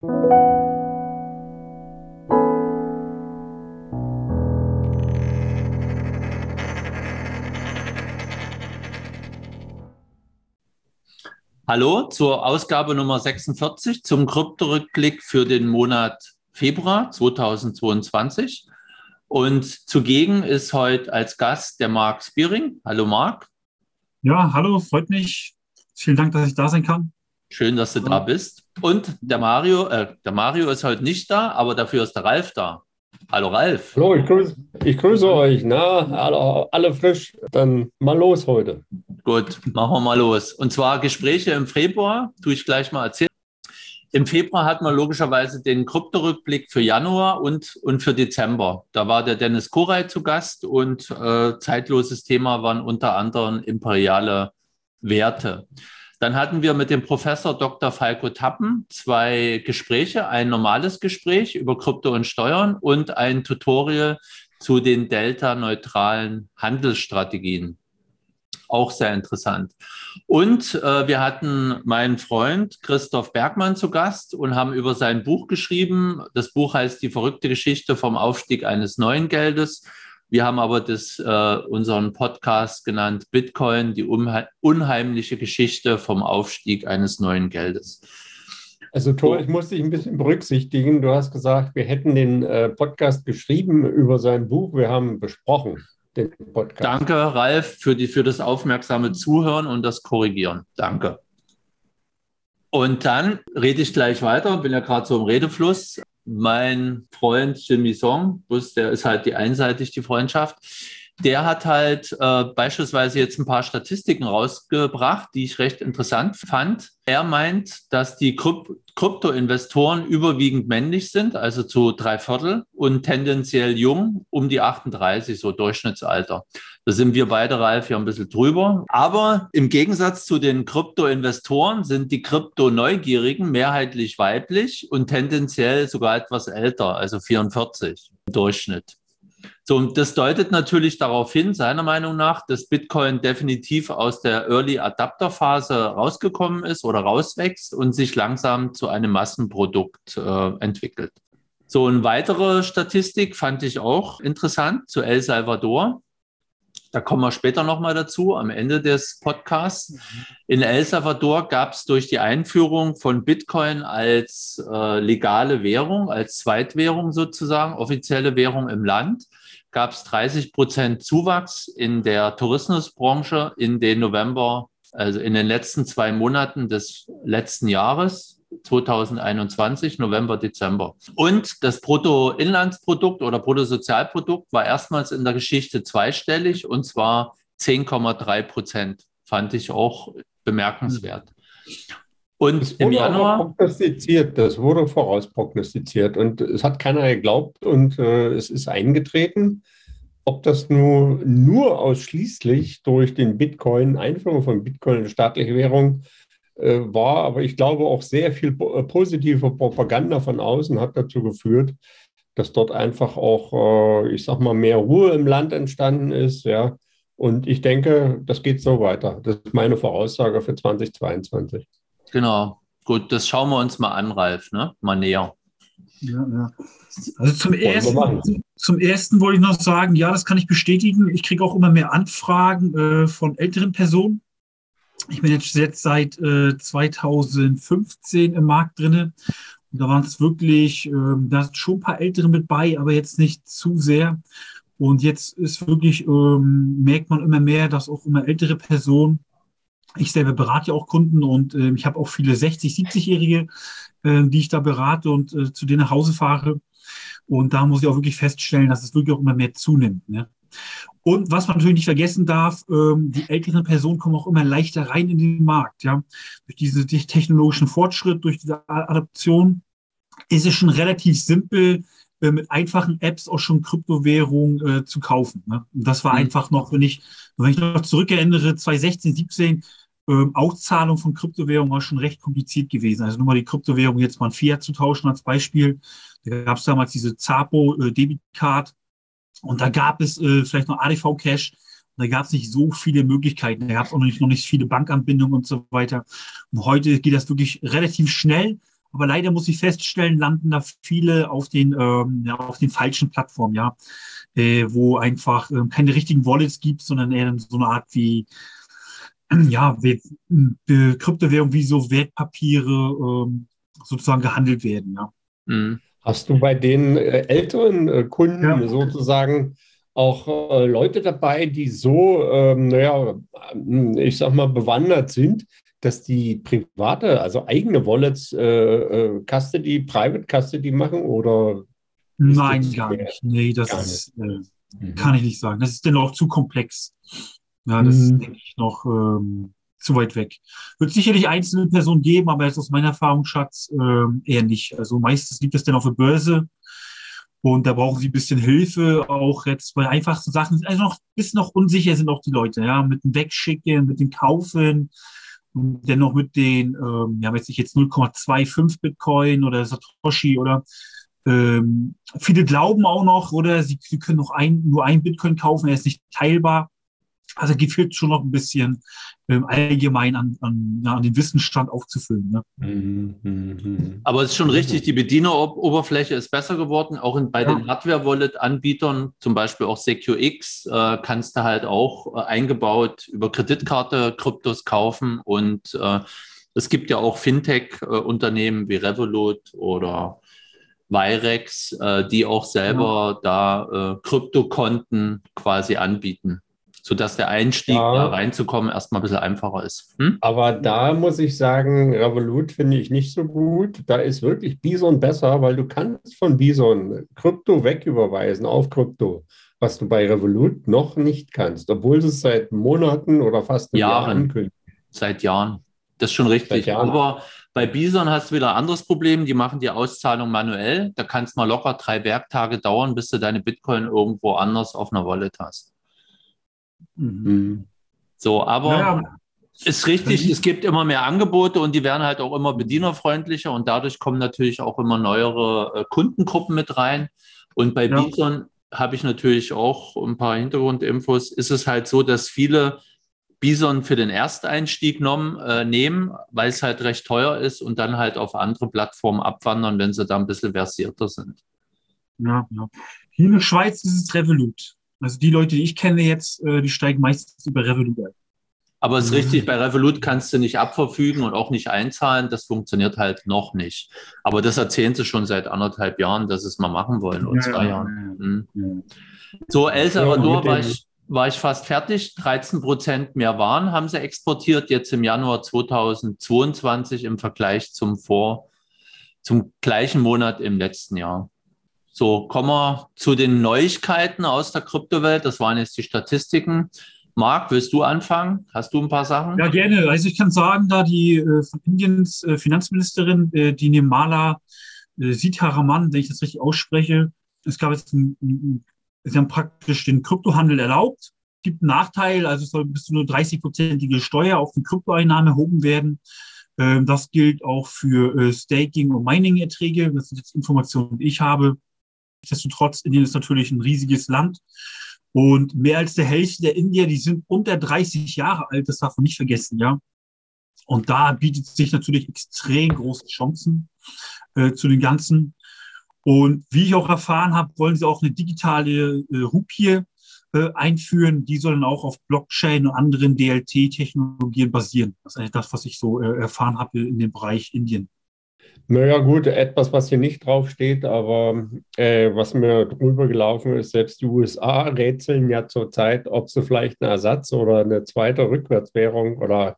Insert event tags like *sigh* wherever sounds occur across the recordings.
Hallo zur Ausgabe Nummer 46 zum Kryptorückblick für den Monat Februar 2022. Und zugegen ist heute als Gast der Marc Spiering. Hallo Marc. Ja, hallo, freut mich. Vielen Dank, dass ich da sein kann. Schön, dass du da bist. Und der Mario, äh, der Mario ist heute nicht da, aber dafür ist der Ralf da. Hallo Ralf. Hallo, ich grüße, ich grüße euch. Na, alle, alle frisch. Dann mal los heute. Gut, machen wir mal los. Und zwar Gespräche im Februar, tue ich gleich mal erzählen. Im Februar hatten wir logischerweise den Kryptorückblick für Januar und, und für Dezember. Da war der Dennis Korey zu Gast und äh, zeitloses Thema waren unter anderem imperiale Werte. Dann hatten wir mit dem Professor Dr. Falco Tappen zwei Gespräche, ein normales Gespräch über Krypto und Steuern und ein Tutorial zu den delta-neutralen Handelsstrategien. Auch sehr interessant. Und äh, wir hatten meinen Freund Christoph Bergmann zu Gast und haben über sein Buch geschrieben. Das Buch heißt Die verrückte Geschichte vom Aufstieg eines neuen Geldes. Wir haben aber das, äh, unseren Podcast genannt Bitcoin, die unheimliche Geschichte vom Aufstieg eines neuen Geldes. Also Thor, ich muss dich ein bisschen berücksichtigen. Du hast gesagt, wir hätten den äh, Podcast geschrieben über sein Buch. Wir haben besprochen den Podcast. Danke, Ralf, für, die, für das aufmerksame Zuhören und das Korrigieren. Danke. Und dann rede ich gleich weiter, bin ja gerade so im Redefluss mein Freund Jimmy Song, der ist halt die einseitig die Freundschaft, der hat halt äh, beispielsweise jetzt ein paar Statistiken rausgebracht, die ich recht interessant fand. Er meint, dass die Kryp Kryptoinvestoren überwiegend männlich sind, also zu drei Viertel und tendenziell jung, um die 38, so Durchschnittsalter. Da sind wir beide, Ralf, ja ein bisschen drüber. Aber im Gegensatz zu den Kryptoinvestoren sind die Krypto-Neugierigen mehrheitlich weiblich und tendenziell sogar etwas älter, also 44 im Durchschnitt. So, und das deutet natürlich darauf hin, seiner Meinung nach, dass Bitcoin definitiv aus der Early Adapter Phase rausgekommen ist oder rauswächst und sich langsam zu einem Massenprodukt äh, entwickelt. So, eine weitere Statistik fand ich auch interessant zu El Salvador. Da kommen wir später nochmal dazu, am Ende des Podcasts. Mhm. In El Salvador gab es durch die Einführung von Bitcoin als äh, legale Währung, als Zweitwährung sozusagen, offizielle Währung im Land, gab es 30 Prozent Zuwachs in der Tourismusbranche in den November, also in den letzten zwei Monaten des letzten Jahres. 2021, November, Dezember. Und das Bruttoinlandsprodukt oder Bruttosozialprodukt war erstmals in der Geschichte zweistellig und zwar 10,3 Prozent. Fand ich auch bemerkenswert. Und das im Januar. Prognostiziert, das wurde vorausprognostiziert und es hat keiner geglaubt und äh, es ist eingetreten. Ob das nur, nur ausschließlich durch den Bitcoin, Einführung von Bitcoin in staatliche Währung äh, war, aber ich glaube auch sehr viel äh, positive Propaganda von außen hat dazu geführt, dass dort einfach auch, äh, ich sag mal, mehr Ruhe im Land entstanden ist, ja. Und ich denke, das geht so weiter. Das ist meine Voraussage für 2022. Genau. Gut, das schauen wir uns mal an, Ralf, ne? Mal näher. Ja, ja. Also zum ersten, zum ersten wollte ich noch sagen, ja, das kann ich bestätigen. Ich kriege auch immer mehr Anfragen äh, von älteren Personen. Ich bin jetzt, jetzt seit äh, 2015 im Markt drinne. Und da waren es wirklich, äh, da sind schon ein paar Ältere mit bei, aber jetzt nicht zu sehr. Und jetzt ist wirklich, ähm, merkt man immer mehr, dass auch immer ältere Personen ich selber berate ja auch Kunden und äh, ich habe auch viele 60-, 70-Jährige, äh, die ich da berate und äh, zu denen nach Hause fahre. Und da muss ich auch wirklich feststellen, dass es wirklich auch immer mehr zunimmt. Ne? Und was man natürlich nicht vergessen darf, ähm, die älteren Personen kommen auch immer leichter rein in den Markt. Ja? Durch diesen technologischen Fortschritt, durch diese Adaption ist es schon relativ simpel, äh, mit einfachen Apps auch schon Kryptowährung äh, zu kaufen. Ne? Und das war mhm. einfach noch, wenn ich, wenn ich noch zurückerinnere, 2016, 17, ähm, Auszahlung von Kryptowährungen war schon recht kompliziert gewesen. Also nur mal die Kryptowährung jetzt mal ein Fiat zu tauschen als Beispiel. Da gab es damals diese Zapo äh, Debit Card und da gab es äh, vielleicht noch ADV Cash. Da gab es nicht so viele Möglichkeiten. Da gab es auch noch nicht, noch nicht viele Bankanbindungen und so weiter. Und heute geht das wirklich relativ schnell Aber leider muss ich feststellen, landen da viele auf den, ähm, ja, auf den falschen Plattformen, ja, äh, wo einfach äh, keine richtigen Wallets gibt, sondern eher so eine Art wie, *clears throat* ja, wie, äh, Kryptowährung wie so Wertpapiere ähm, sozusagen gehandelt werden, ja. Mhm. Hast du bei den äh, älteren äh, Kunden ja. sozusagen auch äh, Leute dabei, die so, ähm, naja, ich sag mal, bewandert sind, dass die private, also eigene Wallets äh, Custody, Private Custody machen oder? Nein, gar nicht. Nee, das ist, äh, mhm. kann ich nicht sagen. Das ist dennoch zu komplex. Ja, das mhm. ist, denke ich, noch ähm, zu weit weg. Wird sicherlich einzelne Personen geben, aber jetzt aus meiner Erfahrung, Schatz, äh, eher nicht. Also meistens liegt das dann auf der Börse und da brauchen sie ein bisschen Hilfe, auch jetzt bei einfachsten Sachen. Also noch bisschen noch unsicher sind auch die Leute, ja, mit dem Wegschicken, mit dem Kaufen und dennoch mit den, ähm, ja, weiß ich jetzt 0,25 Bitcoin oder Satoshi oder ähm, viele glauben auch noch, oder sie, sie können noch ein, nur ein Bitcoin kaufen, er ist nicht teilbar. Also gefällt schon noch ein bisschen ähm, allgemein an, an, ja, an den Wissensstand aufzufüllen. Ne? Mhm, mhm. Aber es ist schon richtig, die Bedieneroberfläche ist besser geworden. Auch in, bei ja. den Hardware-Wallet-Anbietern, zum Beispiel auch SecureX, äh, kannst du halt auch äh, eingebaut über Kreditkarte Kryptos kaufen. Und äh, es gibt ja auch Fintech-Unternehmen wie Revolut oder Virex, äh, die auch selber ja. da äh, Kryptokonten quasi anbieten sodass der Einstieg ja. da reinzukommen erstmal ein bisschen einfacher ist. Hm? Aber da muss ich sagen, Revolut finde ich nicht so gut. Da ist wirklich Bison besser, weil du kannst von Bison Krypto wegüberweisen auf Krypto, was du bei Revolut noch nicht kannst, obwohl es seit Monaten oder fast Jahren ankündigt. Seit Jahren. Das ist schon richtig. Aber bei Bison hast du wieder ein anderes Problem. Die machen die Auszahlung manuell. Da kann es mal locker drei Werktage dauern, bis du deine Bitcoin irgendwo anders auf einer Wallet hast. Mhm. So, aber ja, ist richtig, es gibt immer mehr Angebote und die werden halt auch immer bedienerfreundlicher und dadurch kommen natürlich auch immer neuere äh, Kundengruppen mit rein. Und bei ja. Bison habe ich natürlich auch ein paar Hintergrundinfos. Ist es halt so, dass viele Bison für den Ersteinstieg genommen, äh, nehmen, weil es halt recht teuer ist und dann halt auf andere Plattformen abwandern, wenn sie da ein bisschen versierter sind. Ja, ja. Hier in der Schweiz ist es Revolut. Also die Leute, die ich kenne jetzt, äh, die steigen meistens über Revolut ein. Aber es ist richtig, bei Revolut kannst du nicht abverfügen und auch nicht einzahlen. Das funktioniert halt noch nicht. Aber das erzählen sie schon seit anderthalb Jahren, dass sie es mal machen wollen oder ja, zwei ja, Jahren. Mhm. So, El Salvador war ich, war ich fast fertig. 13 Prozent mehr Waren haben sie exportiert, jetzt im Januar 2022 im Vergleich zum Vor, zum gleichen Monat im letzten Jahr. So, kommen wir zu den Neuigkeiten aus der Kryptowelt. Das waren jetzt die Statistiken. Marc, willst du anfangen? Hast du ein paar Sachen? Ja, gerne. Also ich kann sagen, da die äh, von Indiens äh, Finanzministerin, äh, die Nirmala äh, Sitharaman, wenn ich das richtig ausspreche, es gab jetzt ein, ein, sie haben praktisch den Kryptohandel erlaubt. Gibt einen Nachteil, also es soll bis zu nur 30-prozentige Steuer auf die Kryptoeinnahmen erhoben werden. Ähm, das gilt auch für äh, Staking- und Mining-Erträge. Das sind jetzt Informationen, die ich habe. Nichtsdestotrotz, Indien ist natürlich ein riesiges Land. Und mehr als der Hälfte der Indier, die sind unter 30 Jahre alt, das darf man nicht vergessen, ja. Und da bietet sich natürlich extrem große Chancen äh, zu den Ganzen. Und wie ich auch erfahren habe, wollen sie auch eine digitale äh, Rupie äh, einführen. Die sollen auch auf Blockchain und anderen DLT-Technologien basieren. Das ist eigentlich das, was ich so äh, erfahren habe in dem Bereich Indien. Naja, gut, etwas, was hier nicht draufsteht, aber äh, was mir drüber gelaufen ist, selbst die USA rätseln ja zurzeit, ob sie vielleicht einen Ersatz oder eine zweite Rückwärtswährung oder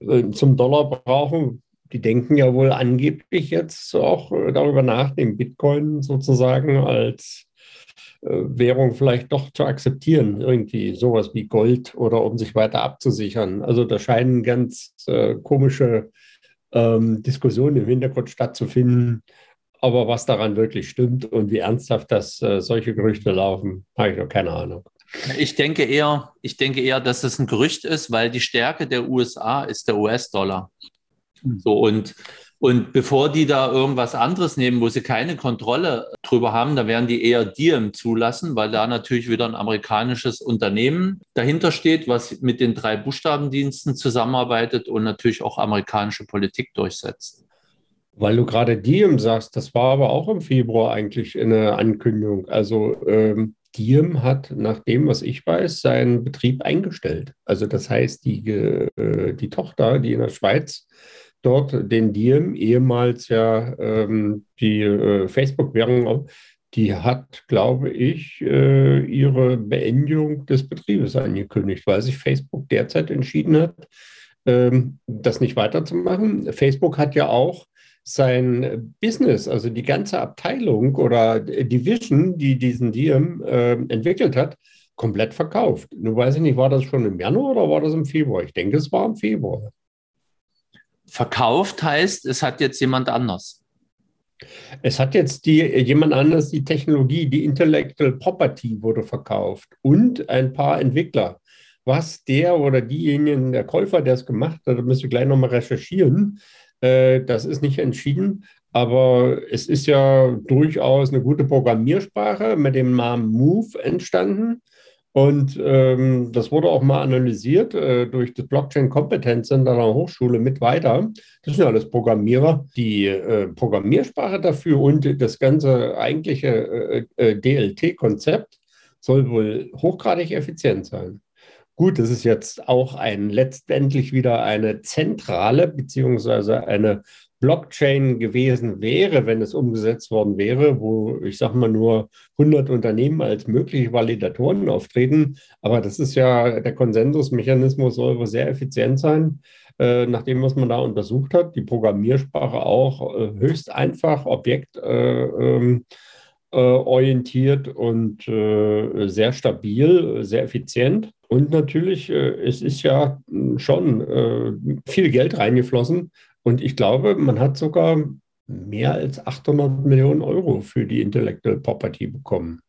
äh, zum Dollar brauchen. Die denken ja wohl angeblich jetzt auch darüber nach, den Bitcoin sozusagen als äh, Währung vielleicht doch zu akzeptieren, irgendwie sowas wie Gold oder um sich weiter abzusichern. Also da scheinen ganz äh, komische ähm, Diskussionen im Hintergrund stattzufinden. Aber was daran wirklich stimmt und wie ernsthaft das äh, solche Gerüchte laufen, habe ich noch keine Ahnung. Ich denke eher, ich denke eher, dass es ein Gerücht ist, weil die Stärke der USA ist der US-Dollar. Hm. So und und bevor die da irgendwas anderes nehmen, wo sie keine Kontrolle drüber haben, da werden die eher Diem zulassen, weil da natürlich wieder ein amerikanisches Unternehmen dahinter steht, was mit den drei Buchstabendiensten zusammenarbeitet und natürlich auch amerikanische Politik durchsetzt. Weil du gerade Diem sagst, das war aber auch im Februar eigentlich eine Ankündigung. Also ähm, Diem hat, nach dem, was ich weiß, seinen Betrieb eingestellt. Also das heißt, die, äh, die Tochter, die in der Schweiz dort den Diem, ehemals ja ähm, die äh, Facebook-Währung, die hat, glaube ich, äh, ihre Beendigung des Betriebes angekündigt, weil sich Facebook derzeit entschieden hat, ähm, das nicht weiterzumachen. Facebook hat ja auch sein Business, also die ganze Abteilung oder Division, die diesen Diem äh, entwickelt hat, komplett verkauft. Nun weiß ich nicht, war das schon im Januar oder war das im Februar? Ich denke, es war im Februar. Verkauft heißt, es hat jetzt jemand anders. Es hat jetzt die, jemand anders die Technologie, die Intellectual Property wurde verkauft und ein paar Entwickler. Was der oder diejenigen, der Käufer, der es gemacht hat, da müsst ihr gleich nochmal recherchieren. Äh, das ist nicht entschieden, aber es ist ja durchaus eine gute Programmiersprache mit dem Namen Move entstanden. Und ähm, das wurde auch mal analysiert äh, durch das Blockchain Competence Center der Hochschule mit weiter. Das sind alles Programmierer. Die äh, Programmiersprache dafür und das ganze eigentliche äh, äh DLT-Konzept soll wohl hochgradig effizient sein. Gut, das ist jetzt auch ein letztendlich wieder eine zentrale beziehungsweise eine Blockchain gewesen wäre, wenn es umgesetzt worden wäre, wo ich sage mal nur 100 Unternehmen als mögliche Validatoren auftreten. Aber das ist ja der Konsensusmechanismus soll wohl sehr effizient sein, äh, nach dem, was man da untersucht hat. Die Programmiersprache auch äh, höchst einfach, objektorientiert äh, ähm, äh, und äh, sehr stabil, sehr effizient. Und natürlich, äh, es ist ja schon äh, viel Geld reingeflossen. Und ich glaube, man hat sogar mehr als 800 Millionen Euro für die Intellectual Property bekommen.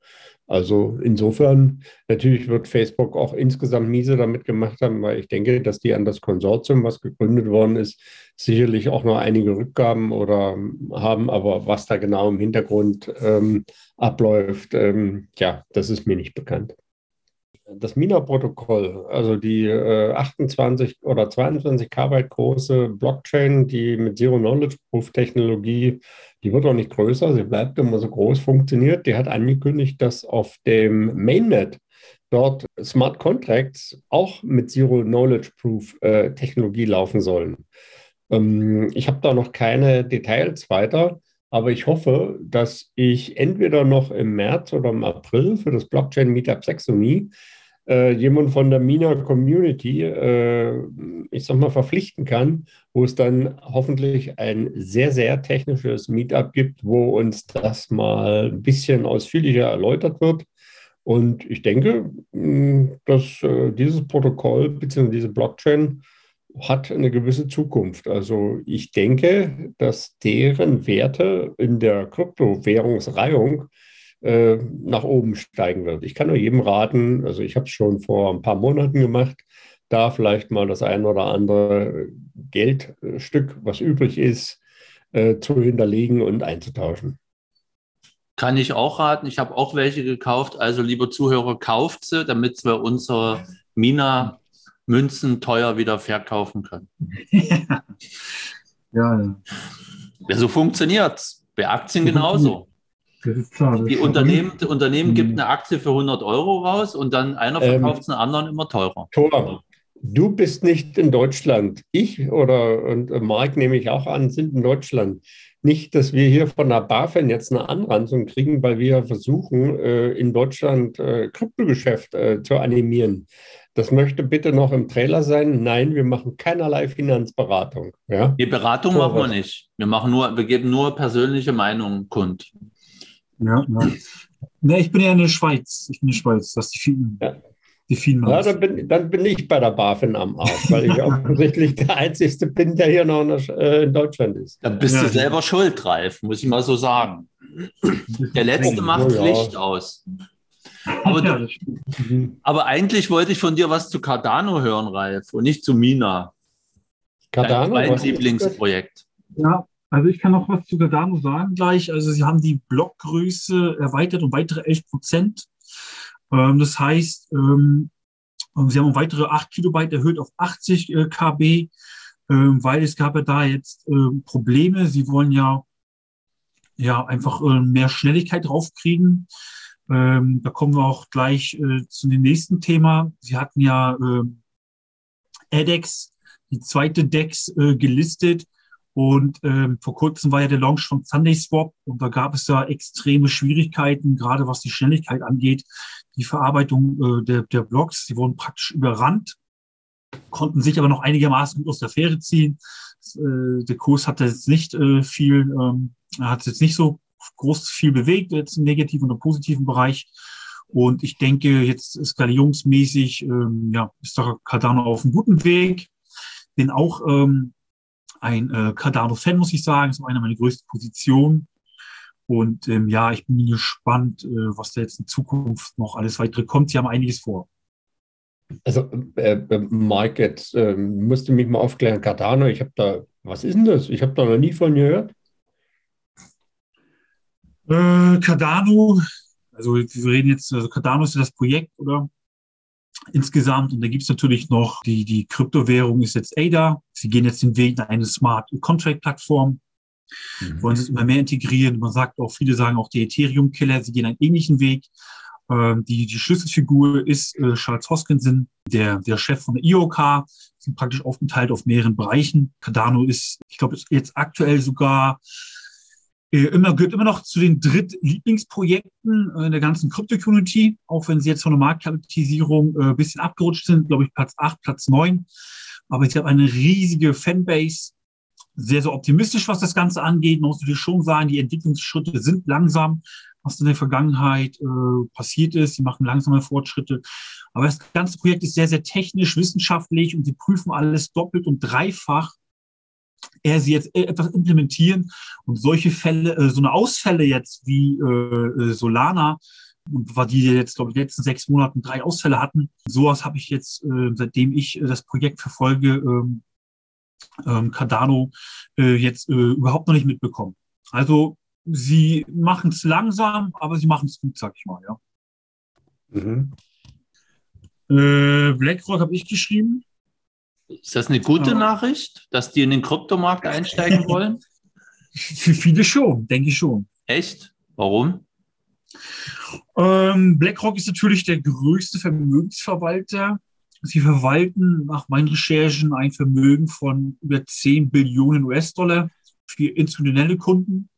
Also insofern, natürlich wird Facebook auch insgesamt miese damit gemacht haben, weil ich denke, dass die an das Konsortium, was gegründet worden ist, sicherlich auch noch einige Rückgaben oder haben. Aber was da genau im Hintergrund ähm, abläuft, ähm, ja, das ist mir nicht bekannt das Mina-Protokoll, also die äh, 28 oder 22 Kbyte große Blockchain, die mit Zero-Knowledge-Proof-Technologie, die wird auch nicht größer, sie bleibt immer so groß, funktioniert. Die hat angekündigt, dass auf dem Mainnet dort Smart Contracts auch mit Zero-Knowledge-Proof-Technologie äh, laufen sollen. Ähm, ich habe da noch keine Details weiter. Aber ich hoffe, dass ich entweder noch im März oder im April für das Blockchain Meetup Saxony äh, jemand von der Mina Community, äh, ich sag mal, verpflichten kann, wo es dann hoffentlich ein sehr, sehr technisches Meetup gibt, wo uns das mal ein bisschen ausführlicher erläutert wird. Und ich denke, dass äh, dieses Protokoll bzw. diese Blockchain hat eine gewisse Zukunft. Also ich denke, dass deren Werte in der Kryptowährungsreihung äh, nach oben steigen wird. Ich kann nur jedem raten, also ich habe es schon vor ein paar Monaten gemacht, da vielleicht mal das ein oder andere Geldstück, was übrig ist, äh, zu hinterlegen und einzutauschen. Kann ich auch raten. Ich habe auch welche gekauft. Also, liebe Zuhörer, kauft sie, damit wir unsere Mina-Münzen teuer wieder verkaufen können. ja. *laughs* ja. ja so funktioniert es. Bei Aktien genauso. Das ist klar. Das die Unternehmen, die Unternehmen gibt eine Aktie für 100 Euro raus und dann einer ähm, verkauft es ähm, einen anderen immer teurer. Tor, du bist nicht in Deutschland. Ich oder und Mark nehme ich auch an, sind in Deutschland. Nicht, dass wir hier von der BaFin jetzt eine Anranzung kriegen, weil wir versuchen, äh, in Deutschland äh, Kryptogeschäft äh, zu animieren. Das möchte bitte noch im Trailer sein. Nein, wir machen keinerlei Finanzberatung. Ja? Die Beratung machen wir nicht. Wir machen nur, wir geben nur persönliche Meinungen kund. Ja, ja. Ne, ich bin ja in der Schweiz. Ich bin in der Schweiz. Das ist die vielen. Ja. Die vielen ja, dann, bin, dann bin ich bei der BaFin am Arsch, weil ich *laughs* offensichtlich der Einzige bin, der hier noch äh, in Deutschland ist. Dann bist ja. du selber schuld, Ralf, muss ich mal so sagen. Der Letzte macht ja. Licht aus. Aber, du, aber, eigentlich wollte ich von dir was zu Cardano hören, Ralf, und nicht zu Mina. Cardano? Dein Lieblingsprojekt. Ja, also ich kann noch was zu Cardano sagen gleich. Also sie haben die Blockgröße erweitert um weitere 11 Prozent. Ähm, das heißt, ähm, sie haben um weitere 8 Kilobyte erhöht auf 80 äh, KB. ähm, weil es gab ja da jetzt ähm, Probleme. Sie wollen ja, ja einfach äh, mehr Schnelligkeit draufkriegen. Ähm, da kommen wir auch gleich äh, zu dem nächsten Thema. Sie hatten ja äh, ADEX, die zweite DEX, äh, gelistet. Und ähm, vor kurzem war ja der Launch von Sunday Swap und da gab es ja extreme Schwierigkeiten, gerade was die Schnelligkeit angeht, die Verarbeitung äh, der, der Blogs. Sie wurden praktisch überrannt, konnten sich aber noch einigermaßen gut aus der Fähre ziehen. Äh, der Kurs hatte jetzt nicht äh, viel, ähm, hat jetzt nicht so groß viel bewegt, jetzt im negativen oder positiven Bereich. Und ich denke, jetzt skalierungsmäßig ähm, ja, ist da Cardano auf einem guten Weg. Bin auch ähm, ein äh, Cardano-Fan, muss ich sagen. Ist eine meiner größten Positionen. Und ähm, ja, ich bin gespannt, äh, was da jetzt in Zukunft noch alles weitere kommt. Sie haben einiges vor. Also, äh, äh Mike, jetzt äh, musste mich mal aufklären, Cardano, ich habe da, was ist denn das? Ich habe da noch nie von gehört. Äh, Cardano, also wir reden jetzt, also Cardano ist ja das Projekt, oder? Insgesamt. Und da gibt es natürlich noch, die, die Kryptowährung ist jetzt ADA. Sie gehen jetzt den Weg in eine Smart Contract Plattform. Mhm. Wollen sie es immer mehr integrieren. Man sagt auch, viele sagen auch die Ethereum-Killer, sie gehen einen ähnlichen Weg. Ähm, die, die Schlüsselfigur ist äh, Charles Hoskinson, der, der Chef von der IOK, sind praktisch aufgeteilt auf mehreren Bereichen. Cardano ist, ich glaube, jetzt aktuell sogar immer, gehört immer noch zu den Drittlieblingsprojekten äh, in der ganzen Krypto-Community, auch wenn sie jetzt von der Marktkapitalisierung äh, ein bisschen abgerutscht sind, glaube ich, Platz 8, Platz 9. Aber ich habe eine riesige Fanbase, sehr, sehr optimistisch, was das Ganze angeht. Man muss natürlich schon sagen, die Entwicklungsschritte sind langsam, was in der Vergangenheit äh, passiert ist. Sie machen langsame Fortschritte. Aber das ganze Projekt ist sehr, sehr technisch, wissenschaftlich und sie prüfen alles doppelt und dreifach er sie jetzt äh, etwas implementieren und solche Fälle, äh, so eine Ausfälle jetzt wie äh, äh Solana, war die jetzt, glaube ich, in den letzten sechs Monaten drei Ausfälle hatten. Sowas habe ich jetzt, äh, seitdem ich äh, das Projekt verfolge, ähm, ähm, Cardano, äh, jetzt äh, überhaupt noch nicht mitbekommen. Also sie machen es langsam, aber sie machen es gut, sag ich mal, ja. Mhm. Äh, BlackRock habe ich geschrieben. Ist das eine gute Nachricht, dass die in den Kryptomarkt einsteigen wollen? Für *laughs* viele schon, denke ich schon. Echt? Warum? Ähm, BlackRock ist natürlich der größte Vermögensverwalter. Sie verwalten nach meinen Recherchen ein Vermögen von über 10 Billionen US-Dollar für institutionelle Kunden.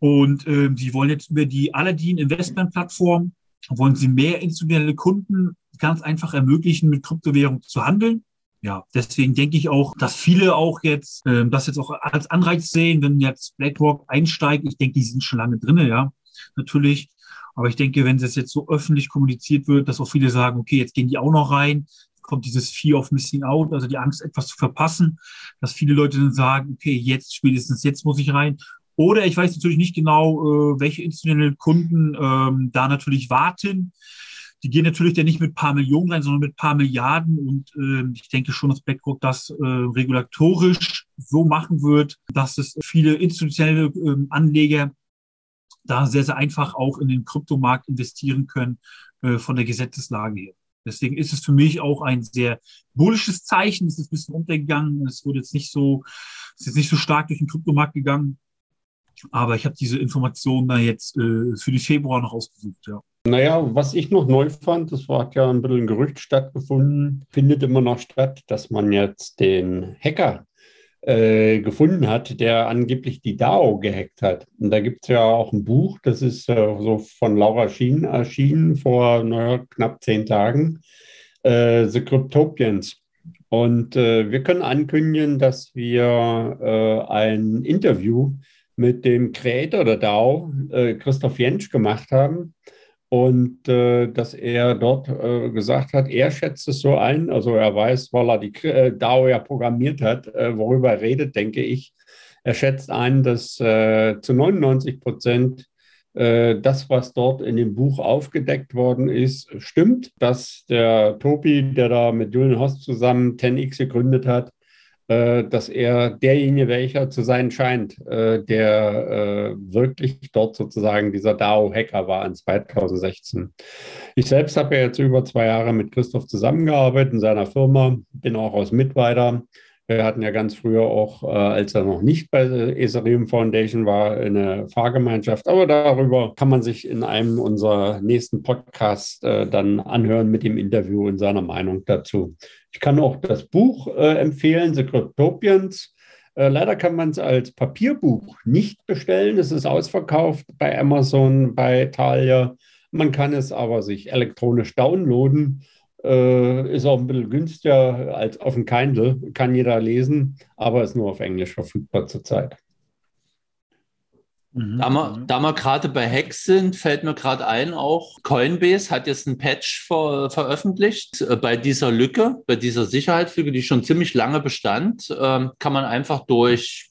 Und äh, sie wollen jetzt über die Aladdin Investment Plattform, wollen sie mehr institutionelle Kunden ganz einfach ermöglichen, mit Kryptowährung zu handeln ja, deswegen denke ich auch, dass viele auch jetzt äh, das jetzt auch als Anreiz sehen, wenn jetzt BlackRock einsteigt. Ich denke, die sind schon lange drinne, ja, natürlich. Aber ich denke, wenn das jetzt so öffentlich kommuniziert wird, dass auch viele sagen, okay, jetzt gehen die auch noch rein, kommt dieses Fear of Missing Out, also die Angst, etwas zu verpassen, dass viele Leute dann sagen, okay, jetzt spätestens jetzt muss ich rein. Oder ich weiß natürlich nicht genau, äh, welche institutionellen Kunden ähm, da natürlich warten die gehen natürlich dann nicht mit paar Millionen rein, sondern mit paar Milliarden. Und äh, ich denke schon, dass BlackRock das äh, regulatorisch so machen wird, dass es viele institutionelle äh, Anleger da sehr, sehr einfach auch in den Kryptomarkt investieren können äh, von der Gesetzeslage her. Deswegen ist es für mich auch ein sehr bullisches Zeichen. Es ist ein bisschen untergegangen. Es wurde jetzt nicht so, es ist jetzt nicht so stark durch den Kryptomarkt gegangen. Aber ich habe diese Informationen da jetzt äh, für den Februar noch ausgesucht, ja. Naja, was ich noch neu fand, das hat ja ein bisschen ein Gerücht stattgefunden, findet immer noch statt, dass man jetzt den Hacker äh, gefunden hat, der angeblich die DAO gehackt hat. Und da gibt es ja auch ein Buch, das ist äh, so von Laura Schien erschienen vor naja, knapp zehn Tagen, äh, The Cryptopians. Und äh, wir können ankündigen, dass wir äh, ein Interview mit dem Creator der DAO, äh, Christoph Jentsch, gemacht haben und äh, dass er dort äh, gesagt hat, er schätzt es so ein, also er weiß, weil er die äh, DAO ja programmiert hat, äh, worüber er redet, denke ich. Er schätzt ein, dass äh, zu 99 Prozent äh, das, was dort in dem Buch aufgedeckt worden ist, stimmt, dass der Topi, der da mit Julian Host zusammen 10x gegründet hat, dass er derjenige welcher zu sein scheint, äh, der äh, wirklich dort sozusagen dieser DAO-Hacker war in 2016. Ich selbst habe ja jetzt über zwei Jahre mit Christoph zusammengearbeitet in seiner Firma, bin auch aus Mittweiter. Wir hatten ja ganz früher auch, äh, als er noch nicht bei der Ethereum Foundation war, eine Fahrgemeinschaft. Aber darüber kann man sich in einem unserer nächsten Podcasts äh, dann anhören mit dem Interview und seiner Meinung dazu. Ich kann auch das Buch äh, empfehlen, The Cryptopians. Äh, leider kann man es als Papierbuch nicht bestellen. Es ist ausverkauft bei Amazon, bei Thalia. Man kann es aber sich elektronisch downloaden. Äh, ist auch ein bisschen günstiger als auf dem Kindle, kann jeder lesen, aber ist nur auf Englisch verfügbar zurzeit. Mhm. Da wir, da wir gerade bei Hacks sind, fällt mir gerade ein, auch Coinbase hat jetzt ein Patch ver, veröffentlicht. Äh, bei dieser Lücke, bei dieser Sicherheitslücke, die schon ziemlich lange bestand, äh, kann man einfach durch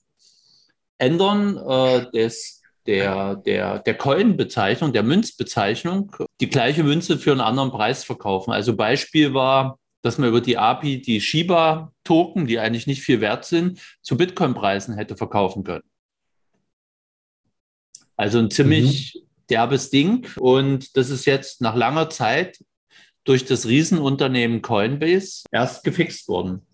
Ändern äh, des der, der, der Coin-Bezeichnung, der Münzbezeichnung, die gleiche Münze für einen anderen Preis verkaufen. Also Beispiel war, dass man über die API die Shiba-Token, die eigentlich nicht viel wert sind, zu Bitcoin-Preisen hätte verkaufen können. Also ein ziemlich mhm. derbes Ding. Und das ist jetzt nach langer Zeit durch das Riesenunternehmen Coinbase erst gefixt worden.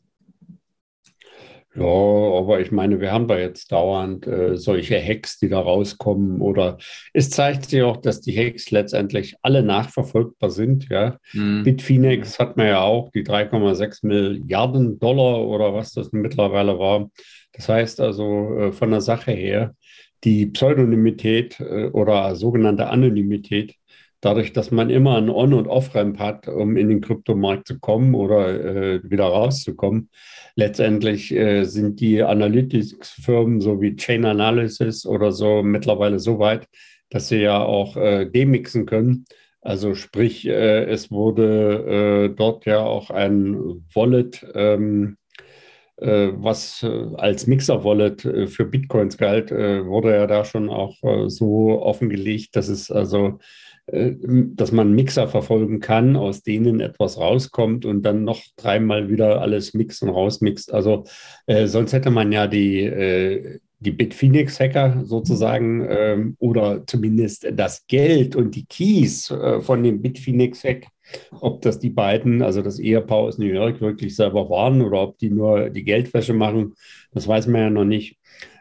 Ja, aber ich meine, wir haben da jetzt dauernd äh, solche Hacks, die da rauskommen. Oder es zeigt sich auch, dass die Hacks letztendlich alle nachverfolgbar sind. Ja. Mhm. Bitfinex hat man ja auch die 3,6 Milliarden Dollar oder was das mittlerweile war. Das heißt also äh, von der Sache her, die Pseudonymität äh, oder sogenannte Anonymität dadurch, dass man immer ein On- und Off-Ramp hat, um in den Kryptomarkt zu kommen oder äh, wieder rauszukommen. Letztendlich äh, sind die Analytics-Firmen so wie Chain Analysis oder so mittlerweile so weit, dass sie ja auch äh, demixen können. Also sprich, äh, es wurde äh, dort ja auch ein Wallet ähm, äh, was als Mixer-Wallet für Bitcoins galt, wurde ja da schon auch so offengelegt, dass es also dass man Mixer verfolgen kann, aus denen etwas rauskommt und dann noch dreimal wieder alles mixt und rausmixt. Also äh, sonst hätte man ja die, äh, die Bitfinex-Hacker sozusagen ähm, oder zumindest das Geld und die Keys äh, von dem Bitfinex-Hack, ob das die beiden, also das Ehepaar aus New York wirklich selber waren oder ob die nur die Geldwäsche machen, das weiß man ja noch nicht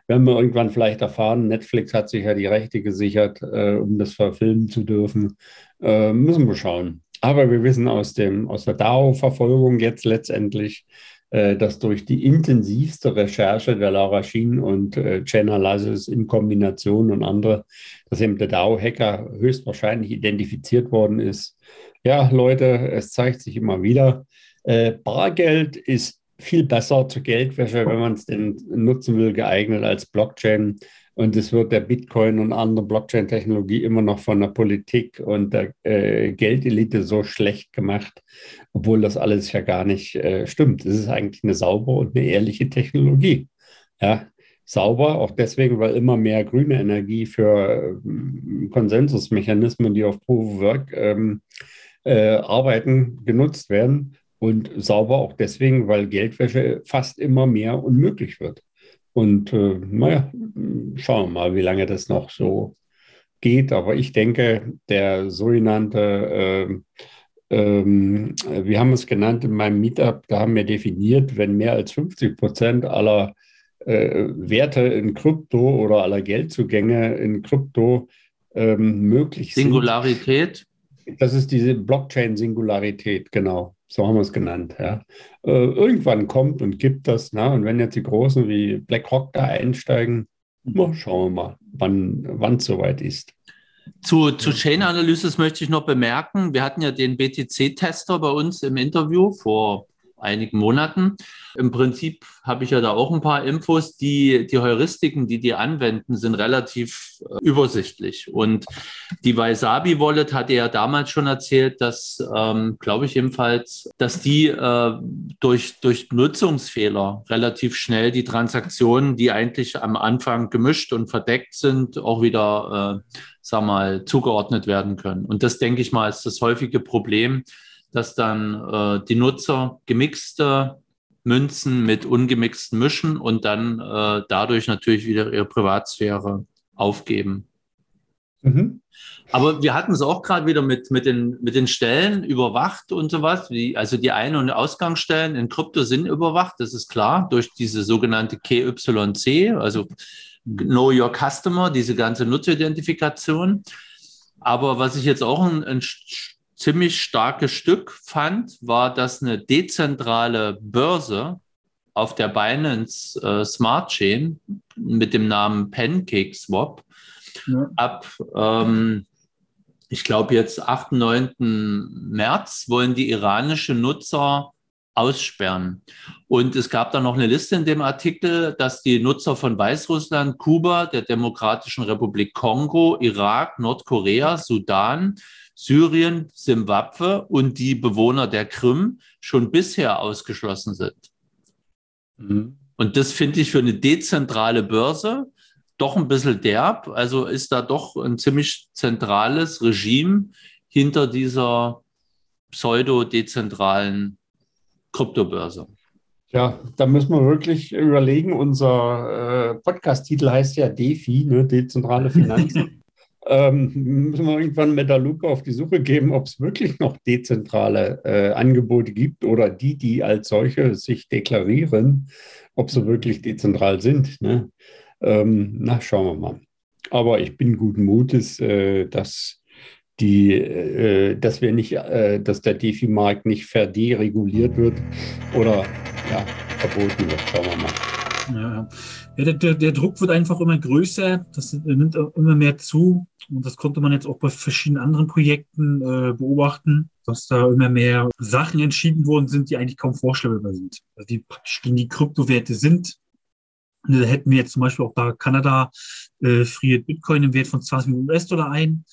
werden wir irgendwann vielleicht erfahren. Netflix hat sich ja die Rechte gesichert, äh, um das verfilmen zu dürfen. Äh, müssen wir schauen. Aber wir wissen aus, dem, aus der DAO-Verfolgung jetzt letztendlich, äh, dass durch die intensivste Recherche der Laura Sheen und äh, Jenna Lazarus in Kombination und andere, dass eben der DAO-Hacker höchstwahrscheinlich identifiziert worden ist. Ja, Leute, es zeigt sich immer wieder, äh, Bargeld ist viel besser zur Geldwäsche, wenn man es denn nutzen will, geeignet als Blockchain. Und es wird der Bitcoin und andere Blockchain-Technologie immer noch von der Politik und der äh, Geldelite so schlecht gemacht, obwohl das alles ja gar nicht äh, stimmt. Es ist eigentlich eine saubere und eine ehrliche Technologie. Ja, sauber, auch deswegen, weil immer mehr grüne Energie für äh, Konsensusmechanismen, die auf Proof of Work ähm, äh, arbeiten, genutzt werden. Und sauber auch deswegen, weil Geldwäsche fast immer mehr unmöglich wird. Und äh, naja, schauen wir mal, wie lange das noch so geht. Aber ich denke, der sogenannte, äh, ähm, wir haben es genannt in meinem Meetup, da haben wir definiert, wenn mehr als 50 Prozent aller äh, Werte in Krypto oder aller Geldzugänge in Krypto ähm, möglich sind. Singularität? Das ist diese Blockchain-Singularität, genau. So haben wir es genannt. Ja. Äh, irgendwann kommt und gibt das. Na, und wenn jetzt die Großen wie BlackRock da einsteigen, na, schauen wir mal, wann es soweit ist. Zu, zu Chain Analysis möchte ich noch bemerken, wir hatten ja den BTC-Tester bei uns im Interview vor einigen Monaten. Im Prinzip habe ich ja da auch ein paar Infos. Die, die Heuristiken, die die anwenden, sind relativ äh, übersichtlich. Und die Wasabi Wallet hatte ja damals schon erzählt, dass, ähm, glaube ich jedenfalls, dass die äh, durch, durch Nutzungsfehler relativ schnell die Transaktionen, die eigentlich am Anfang gemischt und verdeckt sind, auch wieder, äh, sag mal, zugeordnet werden können. Und das, denke ich mal, ist das häufige Problem, dass dann äh, die Nutzer gemixte Münzen mit ungemixten mischen und dann äh, dadurch natürlich wieder ihre Privatsphäre aufgeben. Mhm. Aber wir hatten es auch gerade wieder mit, mit, den, mit den Stellen überwacht und sowas. Wie, also die Ein- und Ausgangsstellen in Krypto sind überwacht, das ist klar, durch diese sogenannte KYC, also Know Your Customer, diese ganze Nutzeridentifikation. Aber was ich jetzt auch ein, ein ziemlich starkes Stück fand, war, dass eine dezentrale Börse auf der Binance äh, Smart Chain mit dem Namen Pancake Swap ja. ab, ähm, ich glaube jetzt 8., 9. März wollen die iranische Nutzer aussperren. Und es gab da noch eine Liste in dem Artikel, dass die Nutzer von Weißrussland, Kuba, der Demokratischen Republik Kongo, Irak, Nordkorea, Sudan, Syrien, Simbabwe und die Bewohner der Krim schon bisher ausgeschlossen sind. Mhm. Und das finde ich für eine dezentrale Börse doch ein bisschen derb. Also ist da doch ein ziemlich zentrales Regime hinter dieser pseudo-dezentralen Kryptobörse. Ja, da müssen wir wirklich überlegen. Unser äh, Podcast-Titel heißt ja DeFi, ne, dezentrale Finanzen. *laughs* ähm, müssen wir irgendwann mit der Lupe auf die Suche geben, ob es wirklich noch dezentrale äh, Angebote gibt oder die, die als solche sich deklarieren, ob sie wirklich dezentral sind. Ne? Ähm, na, schauen wir mal. Aber ich bin guten Mutes, äh, dass die, äh, dass wir nicht, äh, dass der DeFi-Markt nicht verdereguliert wird oder ja, verboten wird. Schauen wir mal. Ja, ja der, der, der, Druck wird einfach immer größer, das nimmt immer mehr zu. Und das konnte man jetzt auch bei verschiedenen anderen Projekten äh, beobachten, dass da immer mehr Sachen entschieden worden sind, die eigentlich kaum vorstellbar sind. Also die praktisch gegen die Kryptowerte sind, da hätten wir jetzt zum Beispiel auch da Kanada äh, friert Bitcoin im Wert von 20 Millionen US-Dollar ein.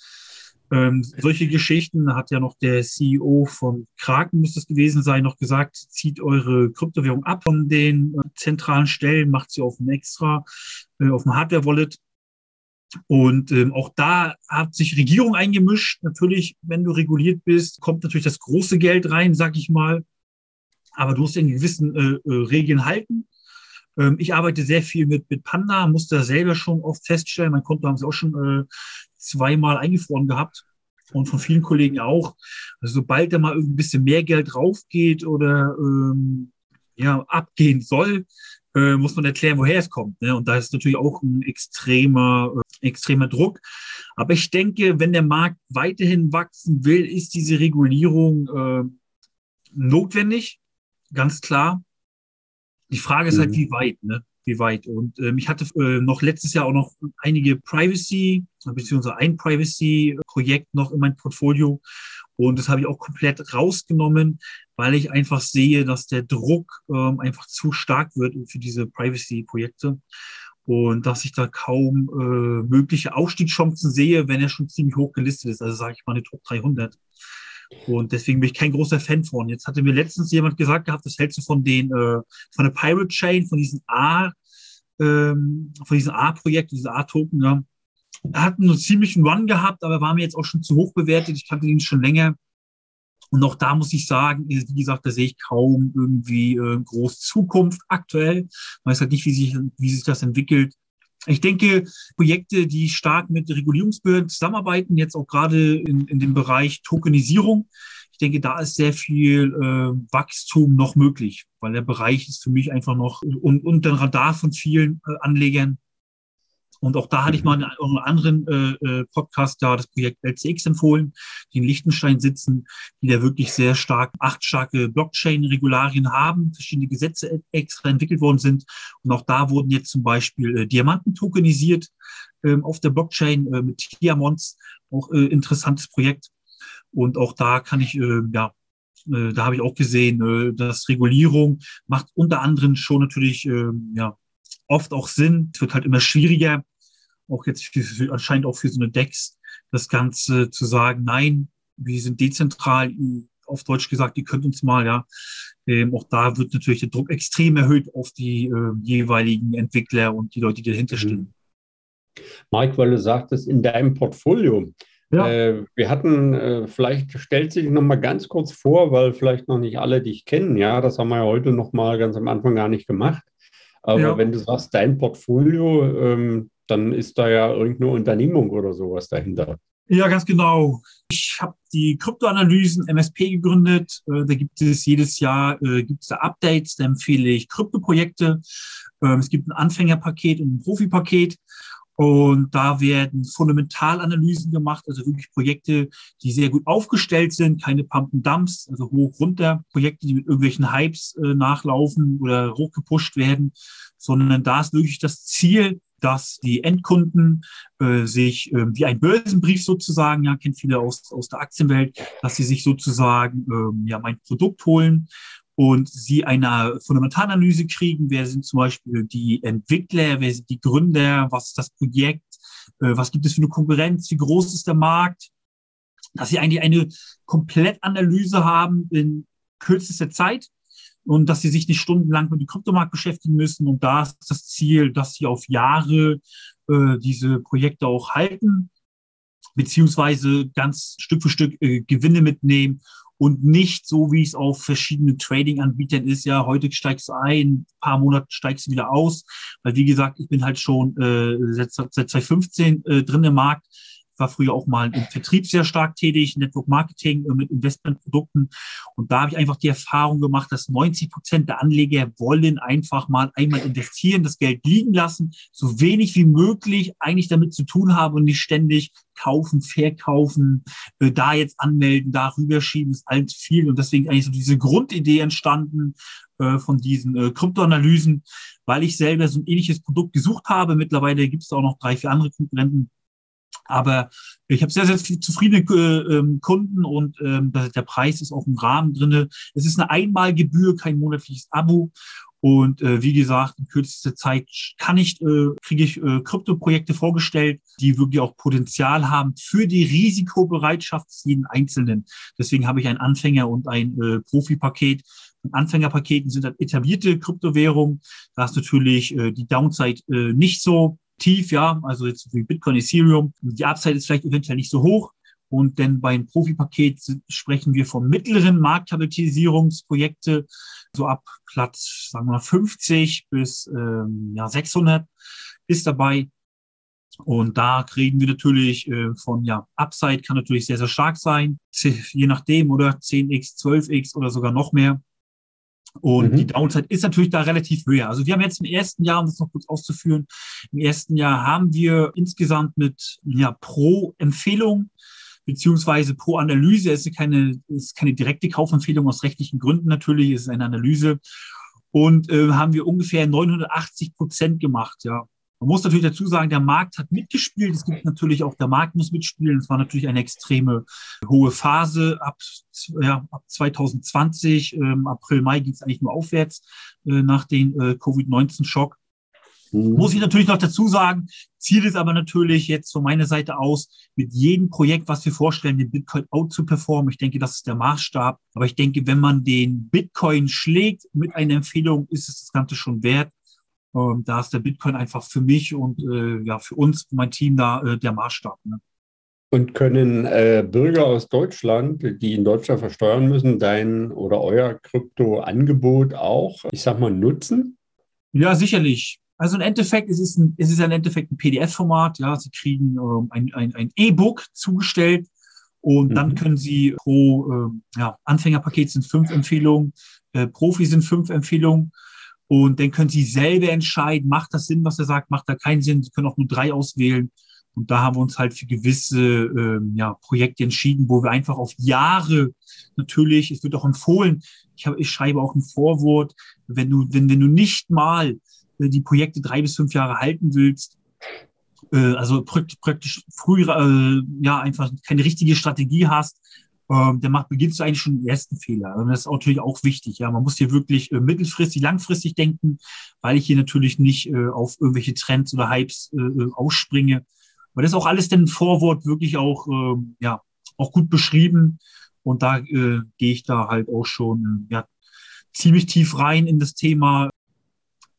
Ähm, solche Geschichten hat ja noch der CEO von Kraken, müsste es gewesen sein, noch gesagt, zieht eure Kryptowährung ab von den äh, zentralen Stellen, macht sie auf ein extra, äh, auf ein Hardware-Wallet. Und ähm, auch da hat sich Regierung eingemischt. Natürlich, wenn du reguliert bist, kommt natürlich das große Geld rein, sag ich mal. Aber du musst in gewissen äh, äh, Regeln halten. Ähm, ich arbeite sehr viel mit, mit Panda, musste da selber schon oft feststellen, mein Konto haben sie auch schon äh, zweimal eingefroren gehabt und von vielen Kollegen auch. Also sobald da mal ein bisschen mehr Geld draufgeht oder ähm, ja, abgehen soll, äh, muss man erklären, woher es kommt. Ne? Und da ist natürlich auch ein extremer, äh, extremer Druck. Aber ich denke, wenn der Markt weiterhin wachsen will, ist diese Regulierung äh, notwendig, ganz klar. Die Frage ist halt, mhm. wie weit, ne? Wie weit. Und ähm, ich hatte äh, noch letztes Jahr auch noch einige Privacy, beziehungsweise ein Privacy-Projekt noch in mein Portfolio. Und das habe ich auch komplett rausgenommen, weil ich einfach sehe, dass der Druck ähm, einfach zu stark wird für diese Privacy-Projekte und dass ich da kaum äh, mögliche Aufstiegschancen sehe, wenn er schon ziemlich hoch gelistet ist. Also sage ich mal eine Top 300. Und deswegen bin ich kein großer Fan von. Jetzt hatte mir letztens jemand gesagt gehabt, das hältst du von den, äh, von der Pirate Chain, von diesen A, ähm, von diesen A-Projekt, diese A-Token, ja. Er hat einen ziemlichen Run gehabt, aber war mir jetzt auch schon zu hoch bewertet. Ich kannte ihn schon länger. Und auch da muss ich sagen, wie gesagt, da sehe ich kaum irgendwie äh, groß Zukunft aktuell. Ich weiß halt nicht, wie sich, wie sich das entwickelt. Ich denke, Projekte, die stark mit Regulierungsbehörden zusammenarbeiten, jetzt auch gerade in, in dem Bereich Tokenisierung, ich denke, da ist sehr viel äh, Wachstum noch möglich, weil der Bereich ist für mich einfach noch un, unter dem Radar von vielen äh, Anlegern und auch da hatte ich mhm. mal einen, einen anderen äh, äh Podcast da, das Projekt LCX empfohlen, die in Liechtenstein sitzen, die da wirklich sehr stark, acht starke Blockchain-Regularien haben, verschiedene Gesetze extra entwickelt worden sind. Und auch da wurden jetzt zum Beispiel äh, Diamanten tokenisiert ähm, auf der Blockchain äh, mit Diamants, auch äh, interessantes Projekt. Und auch da kann ich, äh, ja, äh, da habe ich auch gesehen, äh, dass Regulierung macht unter anderem schon natürlich, äh, ja, oft auch Sinn. Es wird halt immer schwieriger, auch jetzt für, anscheinend auch für so eine Decks, das Ganze zu sagen, nein, wir sind dezentral, auf Deutsch gesagt, ihr könnt uns mal, ja. Ähm, auch da wird natürlich der Druck extrem erhöht auf die äh, jeweiligen Entwickler und die Leute, die dahinter stehen. Mike, weil du sagtest, in deinem Portfolio, ja. Äh, wir hatten, äh, vielleicht stellt sich noch mal ganz kurz vor, weil vielleicht noch nicht alle dich kennen. Ja, das haben wir ja heute noch mal ganz am Anfang gar nicht gemacht. Aber ja. wenn du sagst, dein Portfolio, ähm, dann ist da ja irgendeine Unternehmung oder sowas dahinter. Ja, ganz genau. Ich habe die Kryptoanalysen MSP gegründet. Äh, da gibt es jedes Jahr äh, gibt's da Updates. Da empfehle ich Kryptoprojekte. Ähm, es gibt ein Anfängerpaket und ein Profipaket. Und da werden Fundamentalanalysen gemacht, also wirklich Projekte, die sehr gut aufgestellt sind, keine Pump and Dumps, also hoch runter, Projekte, die mit irgendwelchen Hypes äh, nachlaufen oder hochgepusht werden, sondern da ist wirklich das Ziel, dass die Endkunden äh, sich äh, wie ein Börsenbrief sozusagen, ja, kennt viele aus, aus der Aktienwelt, dass sie sich sozusagen ähm, ja mein Produkt holen und sie eine Fundamentalanalyse kriegen, wer sind zum Beispiel die Entwickler, wer sind die Gründer, was ist das Projekt, äh, was gibt es für eine Konkurrenz, wie groß ist der Markt, dass sie eigentlich eine Komplettanalyse haben in kürzester Zeit und dass sie sich nicht stundenlang mit dem Kryptomarkt beschäftigen müssen. Und da ist das Ziel, dass sie auf Jahre äh, diese Projekte auch halten, beziehungsweise ganz Stück für Stück äh, Gewinne mitnehmen und nicht so, wie es auf verschiedenen Trading-Anbietern ist. Ja, heute steigst du ein, ein paar Monate steigst du wieder aus. Weil, wie gesagt, ich bin halt schon äh, seit, seit 2015 äh, drin im Markt war früher auch mal im Vertrieb sehr stark tätig, Network Marketing äh, mit Investmentprodukten. Und da habe ich einfach die Erfahrung gemacht, dass 90 Prozent der Anleger wollen einfach mal einmal investieren, das Geld liegen lassen, so wenig wie möglich eigentlich damit zu tun haben und nicht ständig kaufen, verkaufen, äh, da jetzt anmelden, da rüberschieben, ist alles viel. Und deswegen eigentlich so diese Grundidee entstanden äh, von diesen Kryptoanalysen, weil ich selber so ein ähnliches Produkt gesucht habe. Mittlerweile gibt es auch noch drei, vier andere Konkurrenten, aber ich habe sehr, sehr zufriedene äh, ähm, Kunden und ähm, der Preis ist auch im Rahmen drinne. Es ist eine Einmalgebühr, kein monatliches Abo. Und äh, wie gesagt, in kürzester Zeit kann ich, äh, kriege ich äh, Kryptoprojekte vorgestellt, die wirklich auch Potenzial haben für die Risikobereitschaft jeden Einzelnen. Deswegen habe ich ein Anfänger- und ein äh, Profi-Paket. Anfängerpaketen sind dann etablierte Kryptowährungen. Da ist natürlich äh, die Downside äh, nicht so tief, ja, also jetzt wie Bitcoin, Ethereum. Die Upside ist vielleicht eventuell nicht so hoch. Und denn beim Profi-Paket sprechen wir von mittleren Marktkapitalisierungsprojekte, so ab Platz, sagen wir mal, 50 bis ähm, ja, 600 ist dabei. Und da reden wir natürlich äh, von, ja, Upside kann natürlich sehr, sehr stark sein, je nachdem, oder 10x, 12x oder sogar noch mehr. Und mhm. die Downside ist natürlich da relativ höher. Also wir haben jetzt im ersten Jahr, um das noch kurz auszuführen, im ersten Jahr haben wir insgesamt mit ja, pro Empfehlung beziehungsweise pro Analyse, es ist keine, es ist keine direkte Kaufempfehlung aus rechtlichen Gründen natürlich, es ist eine Analyse. Und äh, haben wir ungefähr 980 Prozent gemacht, ja. Man muss natürlich dazu sagen, der Markt hat mitgespielt. Es gibt natürlich auch, der Markt muss mitspielen. Es war natürlich eine extreme hohe Phase. Ab, ja, ab 2020, ähm, April, Mai ging es eigentlich nur aufwärts äh, nach dem äh, Covid-19-Schock. Mhm. Muss ich natürlich noch dazu sagen, Ziel ist aber natürlich jetzt von meiner Seite aus, mit jedem Projekt, was wir vorstellen, den Bitcoin out zu performen. Ich denke, das ist der Maßstab. Aber ich denke, wenn man den Bitcoin schlägt mit einer Empfehlung, ist es das Ganze schon wert. Ähm, da ist der Bitcoin einfach für mich und äh, ja für uns, mein Team da äh, der Maßstab. Ne? Und können äh, Bürger aus Deutschland, die in Deutschland versteuern müssen, dein oder euer Krypto-Angebot auch, ich sag mal, nutzen? Ja, sicherlich. Also im Endeffekt, es ist ein, es ist ein Endeffekt ein PDF-Format. Ja, Sie kriegen ähm, ein, ein, ein E-Book zugestellt und mhm. dann können Sie pro äh, ja, Anfängerpaket sind fünf Empfehlungen, äh, Profi sind fünf Empfehlungen und dann können Sie selber entscheiden, macht das Sinn, was er sagt, macht da keinen Sinn. Sie können auch nur drei auswählen. Und da haben wir uns halt für gewisse ähm, ja, Projekte entschieden, wo wir einfach auf Jahre natürlich, es wird auch empfohlen, ich, hab, ich schreibe auch ein Vorwort, wenn du, wenn, wenn du nicht mal äh, die Projekte drei bis fünf Jahre halten willst, äh, also praktisch, praktisch früh, äh, ja, einfach keine richtige Strategie hast, ähm, der macht, beginnst du eigentlich schon den ersten Fehler. Und das ist natürlich auch wichtig. Ja, man muss hier wirklich äh, mittelfristig, langfristig denken, weil ich hier natürlich nicht äh, auf irgendwelche Trends oder Hypes äh, äh ausspringe. Aber das ist auch alles denn ein Vorwort wirklich auch, äh, ja, auch gut beschrieben. Und da äh, gehe ich da halt auch schon, äh, ja, ziemlich tief rein in das Thema,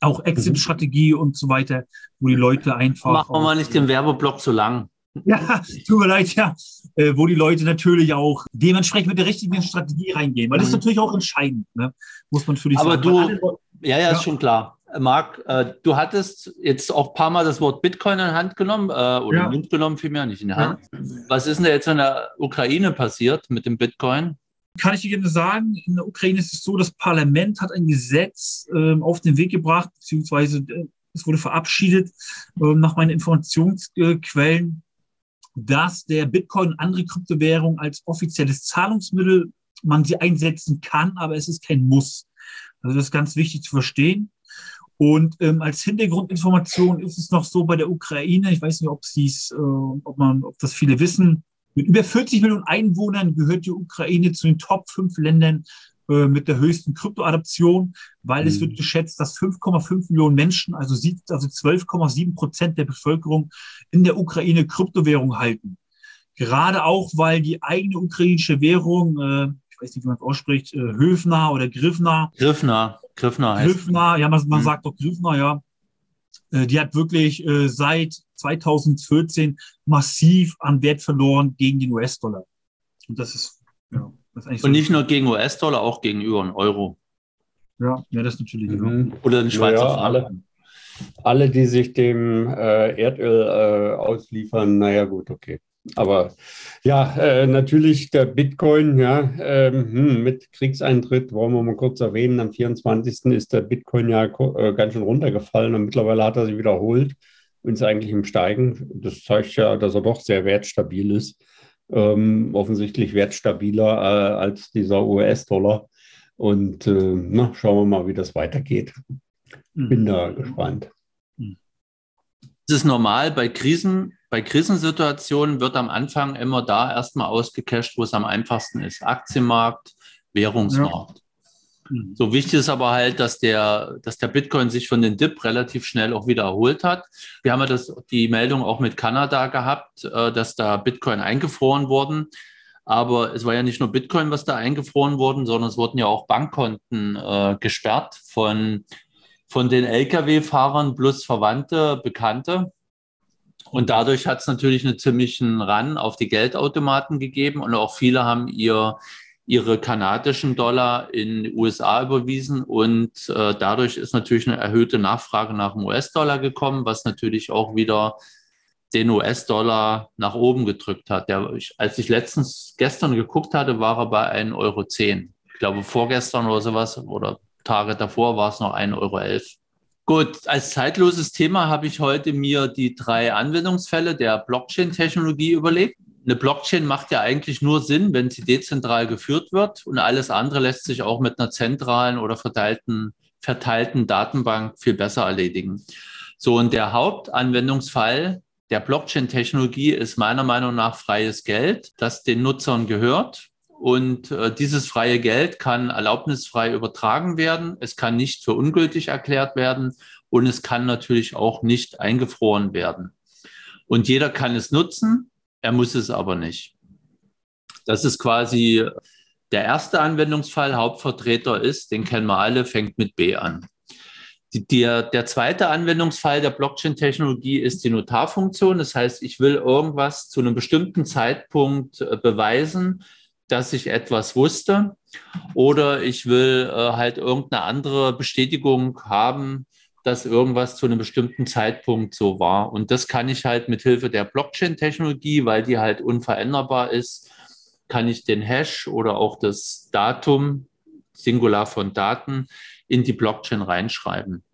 auch Exit-Strategie mhm. und so weiter, wo die Leute einfach. Machen wir mal nicht den Werbeblock so lang. *laughs* Ja, tut mir leid, ja. Äh, wo die Leute natürlich auch dementsprechend mit der richtigen Strategie reingehen. Weil das ist mhm. natürlich auch entscheidend, ne? muss man natürlich Aber sagen. du, ja, ja, ist schon klar. Marc, äh, du hattest jetzt auch ein paar Mal das Wort Bitcoin in die Hand genommen, äh, oder ja. in Mund genommen vielmehr, nicht in die Hand. Ja. Was ist denn da jetzt in der Ukraine passiert mit dem Bitcoin? Kann ich dir gerne sagen, in der Ukraine ist es so, das Parlament hat ein Gesetz äh, auf den Weg gebracht, beziehungsweise äh, es wurde verabschiedet, äh, nach meinen Informationsquellen, dass der Bitcoin und andere Kryptowährungen als offizielles Zahlungsmittel man sie einsetzen kann, aber es ist kein Muss. Also das ist ganz wichtig zu verstehen. Und ähm, als Hintergrundinformation ist es noch so bei der Ukraine, ich weiß nicht, ob, äh, ob, man, ob das viele wissen, mit über 40 Millionen Einwohnern gehört die Ukraine zu den Top 5 Ländern äh, mit der höchsten Kryptoadaption, weil mhm. es wird geschätzt, dass 5,5 Millionen Menschen, also, also 12,7 Prozent der Bevölkerung in der Ukraine Kryptowährung halten. Gerade auch, weil die eigene ukrainische Währung, äh, ich weiß nicht, wie man es ausspricht, äh, Höfner oder Griffner. Griffner, Griffner heißt. Griffner, ja, man, man mhm. sagt doch Griffner, ja. Äh, die hat wirklich äh, seit 2014 massiv an Wert verloren gegen den US-Dollar. Und das ist, ja. Und nicht nur gegen US-Dollar, auch gegenüber den Euro. Ja, ja, das natürlich. Mhm. Oder den Schweizer ja, alle, alle, die sich dem äh, Erdöl äh, ausliefern, naja, gut, okay. Aber ja, äh, natürlich der Bitcoin, ja, ähm, hm, mit Kriegseintritt wollen wir mal kurz erwähnen. Am 24. ist der Bitcoin ja äh, ganz schön runtergefallen und mittlerweile hat er sich wiederholt und ist eigentlich im Steigen. Das zeigt ja, dass er doch sehr wertstabil ist. Ähm, offensichtlich wertstabiler äh, als dieser US-Dollar. Und äh, na, schauen wir mal, wie das weitergeht. Bin mhm. da gespannt. Es ist normal bei Krisen bei Krisensituationen wird am Anfang immer da erstmal ausgecasht, wo es am einfachsten ist. Aktienmarkt, Währungsmarkt. Ja. Mhm. So wichtig ist aber halt, dass der, dass der Bitcoin sich von den Dip relativ schnell auch wieder erholt hat. Wir haben ja das, die Meldung auch mit Kanada gehabt, äh, dass da Bitcoin eingefroren wurden. Aber es war ja nicht nur Bitcoin, was da eingefroren wurden, sondern es wurden ja auch Bankkonten äh, gesperrt von, von den Lkw-Fahrern plus Verwandte, Bekannte. Und dadurch hat es natürlich einen ziemlichen Run auf die Geldautomaten gegeben und auch viele haben ihr, ihre kanadischen Dollar in die USA überwiesen und äh, dadurch ist natürlich eine erhöhte Nachfrage nach dem US-Dollar gekommen, was natürlich auch wieder den US-Dollar nach oben gedrückt hat. Der, ich, als ich letztens gestern geguckt hatte, war er bei 1,10 Euro. Ich glaube, vorgestern oder sowas oder Tage davor war es noch 1,11 Euro. Gut, als zeitloses Thema habe ich heute mir die drei Anwendungsfälle der Blockchain-Technologie überlegt. Eine Blockchain macht ja eigentlich nur Sinn, wenn sie dezentral geführt wird und alles andere lässt sich auch mit einer zentralen oder verteilten, verteilten Datenbank viel besser erledigen. So, und der Hauptanwendungsfall der Blockchain-Technologie ist meiner Meinung nach freies Geld, das den Nutzern gehört und äh, dieses freie Geld kann erlaubnisfrei übertragen werden. Es kann nicht für ungültig erklärt werden und es kann natürlich auch nicht eingefroren werden. Und jeder kann es nutzen, er muss es aber nicht. Das ist quasi der erste Anwendungsfall. Hauptvertreter ist, den kennen wir alle, fängt mit B an. Die, der, der zweite Anwendungsfall der Blockchain-Technologie ist die Notarfunktion. Das heißt, ich will irgendwas zu einem bestimmten Zeitpunkt äh, beweisen, dass ich etwas wusste oder ich will äh, halt irgendeine andere Bestätigung haben, dass irgendwas zu einem bestimmten Zeitpunkt so war. Und das kann ich halt mit Hilfe der Blockchain-Technologie, weil die halt unveränderbar ist, kann ich den Hash oder auch das Datum, Singular von Daten, in die Blockchain reinschreiben.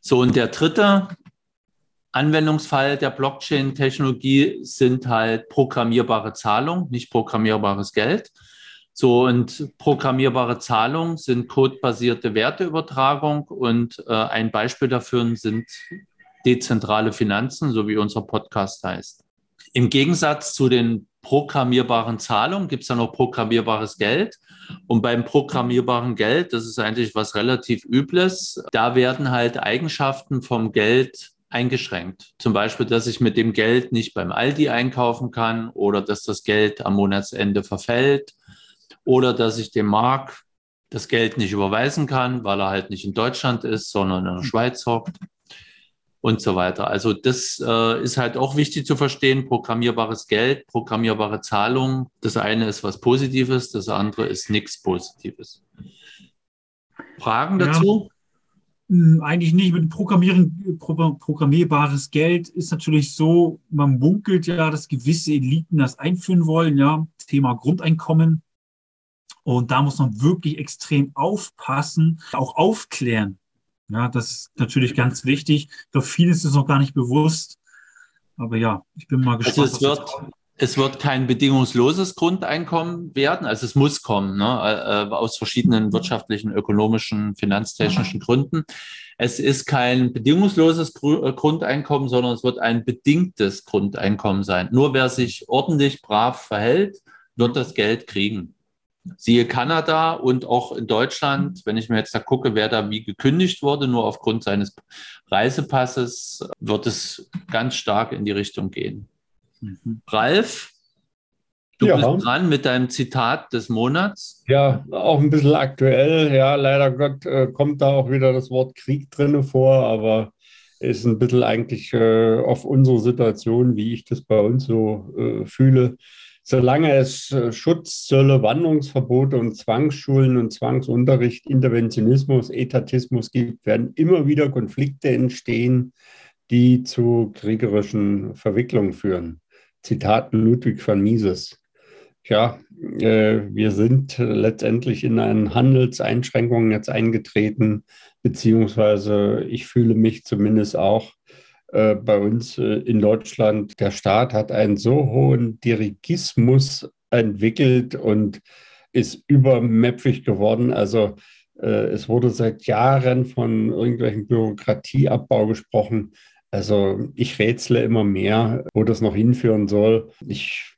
So, und der dritte Anwendungsfall der Blockchain-Technologie sind halt programmierbare Zahlungen, nicht programmierbares Geld. So und programmierbare Zahlungen sind codebasierte Werteübertragung und äh, ein Beispiel dafür sind dezentrale Finanzen, so wie unser Podcast heißt. Im Gegensatz zu den programmierbaren Zahlungen gibt es dann noch programmierbares Geld. Und beim programmierbaren Geld, das ist eigentlich was relativ Übles, da werden halt Eigenschaften vom Geld eingeschränkt. Zum Beispiel, dass ich mit dem Geld nicht beim Aldi einkaufen kann oder dass das Geld am Monatsende verfällt oder dass ich dem Mark das Geld nicht überweisen kann, weil er halt nicht in Deutschland ist, sondern in der Schweiz hockt und so weiter. Also das äh, ist halt auch wichtig zu verstehen. Programmierbares Geld, programmierbare Zahlungen. Das eine ist was Positives, das andere ist nichts Positives. Fragen dazu? Hm, eigentlich nicht. Mit Programmieren, programmierbares Geld ist natürlich so, man munkelt ja, dass gewisse Eliten das einführen wollen, ja. Thema Grundeinkommen. Und da muss man wirklich extrem aufpassen, auch aufklären. Ja, das ist natürlich ganz wichtig. Doch vielen ist es noch gar nicht bewusst. Aber ja, ich bin mal gespannt. Also es wird, es wird kein bedingungsloses Grundeinkommen werden. Also es muss kommen, ne? Äh, äh, aus verschiedenen wirtschaftlichen, ökonomischen, finanztechnischen Gründen. Es ist kein bedingungsloses äh, Grundeinkommen, sondern es wird ein bedingtes Grundeinkommen sein. Nur wer sich ordentlich brav verhält, wird das Geld kriegen. Siehe Kanada und auch in Deutschland, wenn ich mir jetzt da gucke, wer da wie gekündigt wurde, nur aufgrund seines Reisepasses, wird es ganz stark in die Richtung gehen. Mhm. Ralf, du ja. bist dran mit deinem Zitat des Monats. Ja, auch ein bisschen aktuell. Ja, leider Gott äh, kommt da auch wieder das Wort Krieg drin vor, aber ist ein bisschen eigentlich äh, auf unsere Situation, wie ich das bei uns so äh, fühle. Solange es äh, Schutzzölle, Wanderungsverbote und Zwangsschulen und Zwangsunterricht, Interventionismus, Etatismus gibt, werden immer wieder Konflikte entstehen, die zu kriegerischen Verwicklungen führen. Zitat Ludwig von Mises. Ja, äh, wir sind letztendlich in eine Handelseinschränkungen jetzt eingetreten, beziehungsweise ich fühle mich zumindest auch bei uns äh, in Deutschland. Der Staat hat einen so hohen Dirigismus entwickelt und ist übermäpfig geworden. Also äh, es wurde seit Jahren von irgendwelchen Bürokratieabbau gesprochen. Also ich rätsle immer mehr, wo das noch hinführen soll. Ich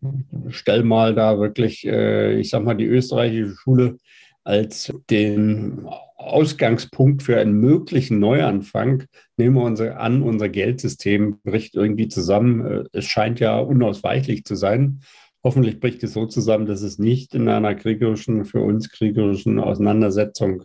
stelle mal da wirklich, äh, ich sage mal, die österreichische Schule als den Ausgangspunkt für einen möglichen Neuanfang. Nehmen wir unser, an, unser Geldsystem bricht irgendwie zusammen. Äh, es scheint ja unausweichlich zu sein. Hoffentlich bricht es so zusammen, dass es nicht in einer kriegerischen, für uns kriegerischen Auseinandersetzung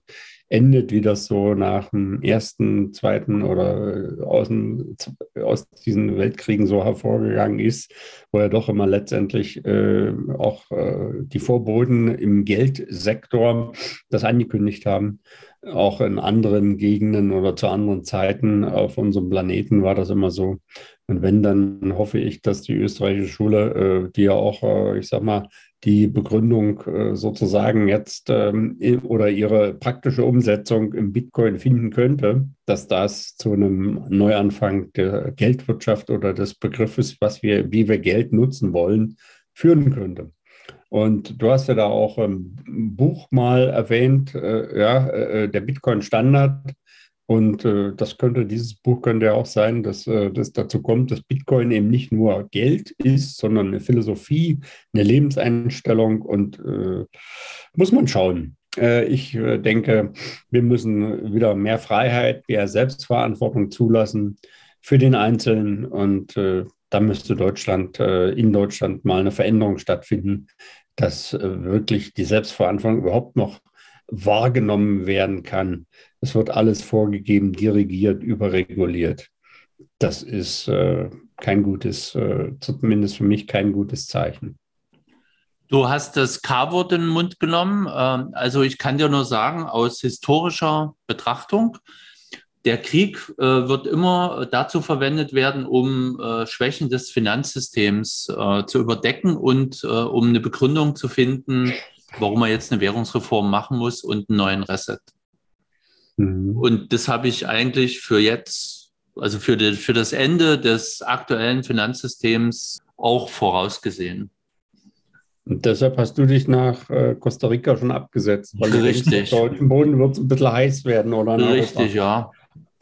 endet, wie das so nach dem ersten, zweiten oder äh, aus, dem, aus diesen Weltkriegen so hervorgegangen ist, wo ja doch immer letztendlich äh, auch äh, die Vorboten im Geldsektor das angekündigt haben. Auch in anderen Gegenden oder zu anderen Zeiten auf unserem Planeten war das immer so. Und wenn, dann hoffe ich, dass die österreichische Schule, äh, die ja auch, äh, ich sag mal, die Begründung äh, sozusagen jetzt ähm, oder ihre praktische Umsetzung im Bitcoin finden könnte, dass das zu einem Neuanfang der Geldwirtschaft oder des Begriffes, was wir, wie wir Geld nutzen wollen, führen könnte. Und du hast ja da auch ein Buch mal erwähnt, äh, ja, äh, der Bitcoin-Standard. Und äh, das könnte, dieses Buch könnte ja auch sein, dass äh, das dazu kommt, dass Bitcoin eben nicht nur Geld ist, sondern eine Philosophie, eine Lebenseinstellung und äh, muss man schauen. Äh, ich äh, denke, wir müssen wieder mehr Freiheit, mehr Selbstverantwortung zulassen für den Einzelnen und äh, da müsste Deutschland, in Deutschland mal eine Veränderung stattfinden, dass wirklich die Selbstverantwortung überhaupt noch wahrgenommen werden kann. Es wird alles vorgegeben, dirigiert, überreguliert. Das ist äh, kein gutes, äh, zumindest für mich kein gutes Zeichen. Du hast das K-Wort in den Mund genommen. Ähm, also ich kann dir nur sagen, aus historischer Betrachtung, der Krieg äh, wird immer dazu verwendet werden, um äh, Schwächen des Finanzsystems äh, zu überdecken und um eine Begründung zu finden, warum man jetzt eine Währungsreform machen muss und einen neuen Reset. Mhm. Und das habe ich eigentlich für jetzt, also für, die, für das Ende des aktuellen Finanzsystems auch vorausgesehen. Und deshalb hast du dich nach äh, Costa Rica schon abgesetzt. Weil Richtig. Auf deutschen Boden wird es ein bisschen heiß werden, oder? Richtig, ja.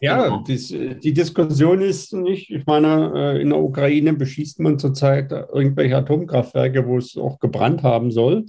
Ja, genau. dies, die Diskussion ist nicht, ich meine, äh, in der Ukraine beschießt man zurzeit irgendwelche Atomkraftwerke, wo es auch gebrannt haben soll.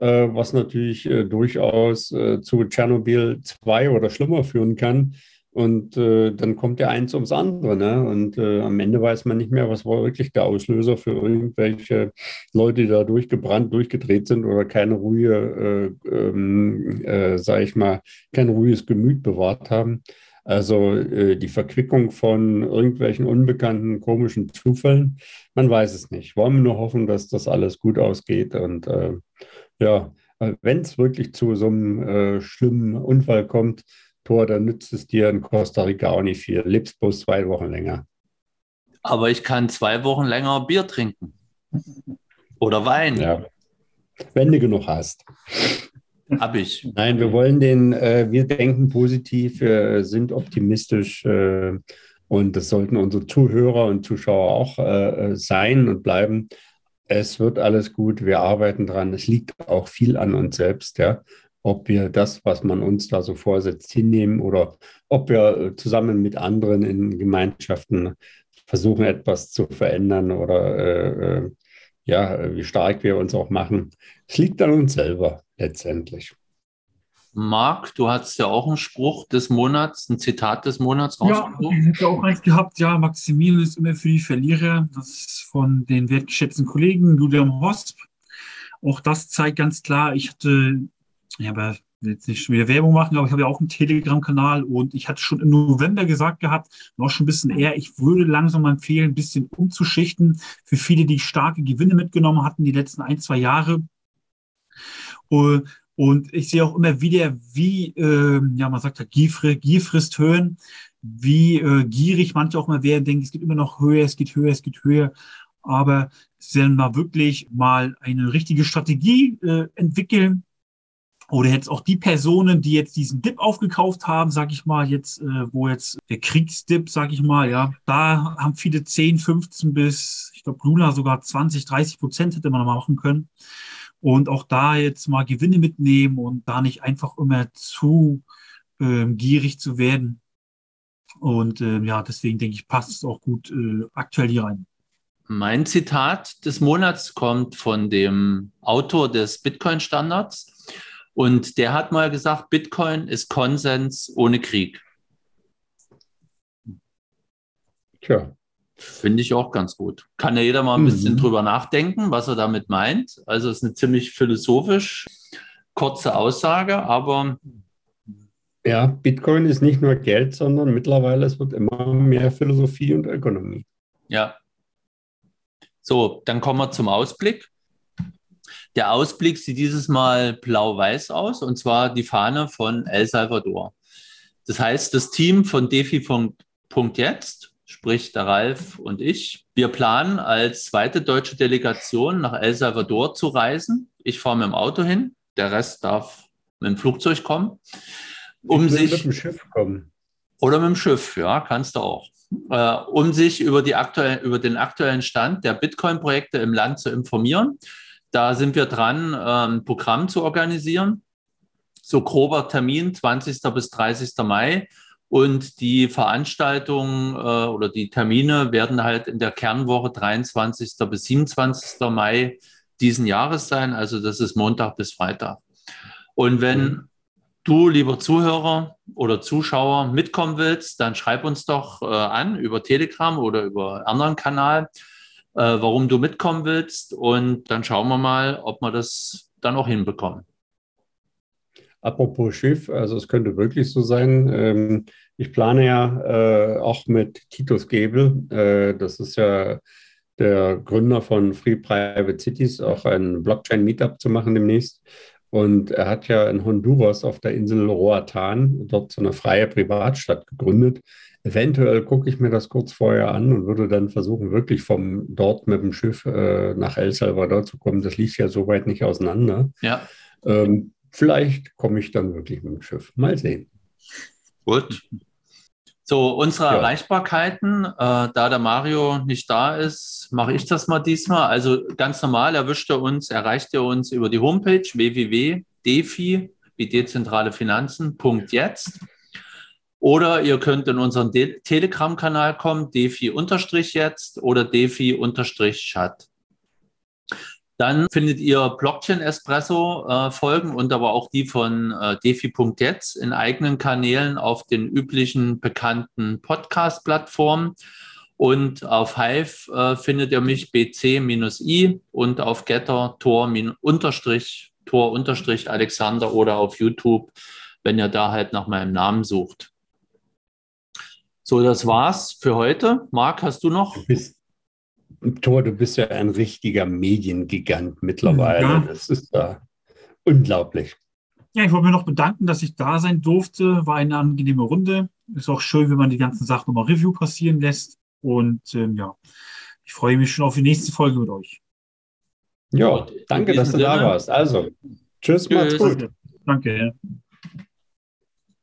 Äh, was natürlich äh, durchaus äh, zu Tschernobyl 2 oder schlimmer führen kann. Und äh, dann kommt ja eins ums andere. Ne? Und äh, am Ende weiß man nicht mehr, was war wirklich der Auslöser für irgendwelche Leute, die da durchgebrannt, durchgedreht sind oder keine ruhige, äh, ähm, äh, sage ich mal, kein ruhiges Gemüt bewahrt haben. Also die Verquickung von irgendwelchen unbekannten, komischen Zufällen, man weiß es nicht. Wollen wir nur hoffen, dass das alles gut ausgeht und ja, wenn es wirklich zu so einem äh, schlimmen Unfall kommt, Tor, dann nützt es dir in Costa Rica auch nicht viel. Lebst bloß zwei Wochen länger. Aber ich kann zwei Wochen länger Bier trinken. Oder Wein. Ja. Wenn du genug hast. Hab ich. Nein, wir wollen den, äh, wir denken positiv, äh, sind optimistisch äh, und das sollten unsere Zuhörer und Zuschauer auch äh, sein und bleiben. Es wird alles gut, wir arbeiten dran. Es liegt auch viel an uns selbst, ja. Ob wir das, was man uns da so vorsetzt, hinnehmen oder ob wir äh, zusammen mit anderen in Gemeinschaften versuchen, etwas zu verändern oder äh, äh ja, wie stark wir uns auch machen. Es liegt an uns selber letztendlich. Marc, du hattest ja auch einen Spruch des Monats, ein Zitat des Monats Ja, ich habe auch eins gehabt. Ja, Maximilian ist immer für die Verlierer. Das ist von den wertgeschätzten Kollegen Julian Hosp. Auch das zeigt ganz klar, ich hatte, ja, aber jetzt nicht schon wieder Werbung machen, aber ich habe ja auch einen Telegram-Kanal und ich hatte schon im November gesagt gehabt, noch schon ein bisschen eher, ich würde langsam empfehlen, ein bisschen umzuschichten für viele, die starke Gewinne mitgenommen hatten die letzten ein, zwei Jahre. Und ich sehe auch immer wieder, wie, äh, ja, man sagt ja, Gier, Gier frisst Höhen, wie äh, gierig manche auch mal werden, denken, es geht immer noch höher, es geht höher, es geht höher. Aber sollen mal wirklich mal eine richtige Strategie äh, entwickeln, oder jetzt auch die Personen, die jetzt diesen Dip aufgekauft haben, sag ich mal, jetzt, äh, wo jetzt der Kriegsdip, sag ich mal, ja, da haben viele 10, 15 bis, ich glaube, Luna sogar 20, 30 Prozent hätte man noch machen können. Und auch da jetzt mal Gewinne mitnehmen und da nicht einfach immer zu ähm, gierig zu werden. Und ähm, ja, deswegen denke ich, passt es auch gut äh, aktuell hier rein. Mein Zitat des Monats kommt von dem Autor des Bitcoin-Standards. Und der hat mal gesagt, Bitcoin ist Konsens ohne Krieg. Tja. Finde ich auch ganz gut. Kann ja jeder mal ein mhm. bisschen drüber nachdenken, was er damit meint. Also es ist eine ziemlich philosophisch kurze Aussage, aber. Ja, Bitcoin ist nicht nur Geld, sondern mittlerweile es wird immer mehr Philosophie und Ökonomie. Ja. So, dann kommen wir zum Ausblick. Der Ausblick sieht dieses Mal blau-weiß aus, und zwar die Fahne von El Salvador. Das heißt, das Team von Defi.jetzt, sprich der Ralf und ich, wir planen als zweite deutsche Delegation nach El Salvador zu reisen. Ich fahre mit dem Auto hin, der Rest darf mit dem Flugzeug kommen. Um sich, mit dem Schiff kommen. Oder mit dem Schiff, ja, kannst du auch. Äh, um sich über, die aktuell, über den aktuellen Stand der Bitcoin-Projekte im Land zu informieren da sind wir dran, ein ähm, Programm zu organisieren. So grober Termin, 20. bis 30. Mai. Und die Veranstaltungen äh, oder die Termine werden halt in der Kernwoche 23. bis 27. Mai diesen Jahres sein. Also das ist Montag bis Freitag. Und wenn mhm. du, lieber Zuhörer oder Zuschauer, mitkommen willst, dann schreib uns doch äh, an über Telegram oder über anderen Kanal äh, warum du mitkommen willst. Und dann schauen wir mal, ob wir das dann auch hinbekommen. Apropos Schiff, also es könnte wirklich so sein. Ähm, ich plane ja äh, auch mit Titus Gebel, äh, das ist ja der Gründer von Free Private Cities, auch ein Blockchain-Meetup zu machen demnächst. Und er hat ja in Honduras auf der Insel Roatan dort so eine freie Privatstadt gegründet, Eventuell gucke ich mir das kurz vorher an und würde dann versuchen, wirklich vom dort mit dem Schiff äh, nach El Salvador zu kommen. Das liegt ja so weit nicht auseinander. Ja. Ähm, vielleicht komme ich dann wirklich mit dem Schiff. Mal sehen. Gut. So, unsere ja. Erreichbarkeiten, äh, da der Mario nicht da ist, mache ich das mal diesmal. Also ganz normal erwischt er uns, erreicht er uns über die Homepage www.defi, wie dezentrale Finanzen.jetzt. Oder ihr könnt in unseren Telegram-Kanal kommen, defi-jetzt oder defi-chat. Dann findet ihr Blockchain-Espresso-Folgen äh, und aber auch die von äh, defi.jetzt in eigenen Kanälen auf den üblichen bekannten Podcast-Plattformen. Und auf Hive äh, findet ihr mich bc-i und auf Getter Tor-Unterstrich Tor Alexander oder auf YouTube, wenn ihr da halt nach meinem Namen sucht. So, das war's für heute. Marc, hast du noch? Du bist, Thor, du bist ja ein richtiger Mediengigant mittlerweile. Ja. Das ist ja unglaublich. Ja, ich wollte mich noch bedanken, dass ich da sein durfte. War eine angenehme Runde. Ist auch schön, wenn man die ganzen Sachen nochmal Review passieren lässt. Und ähm, ja, ich freue mich schon auf die nächste Folge mit euch. Ja, danke, dass du Sinne. da warst. Also, tschüss, tschüss. macht's gut. Danke.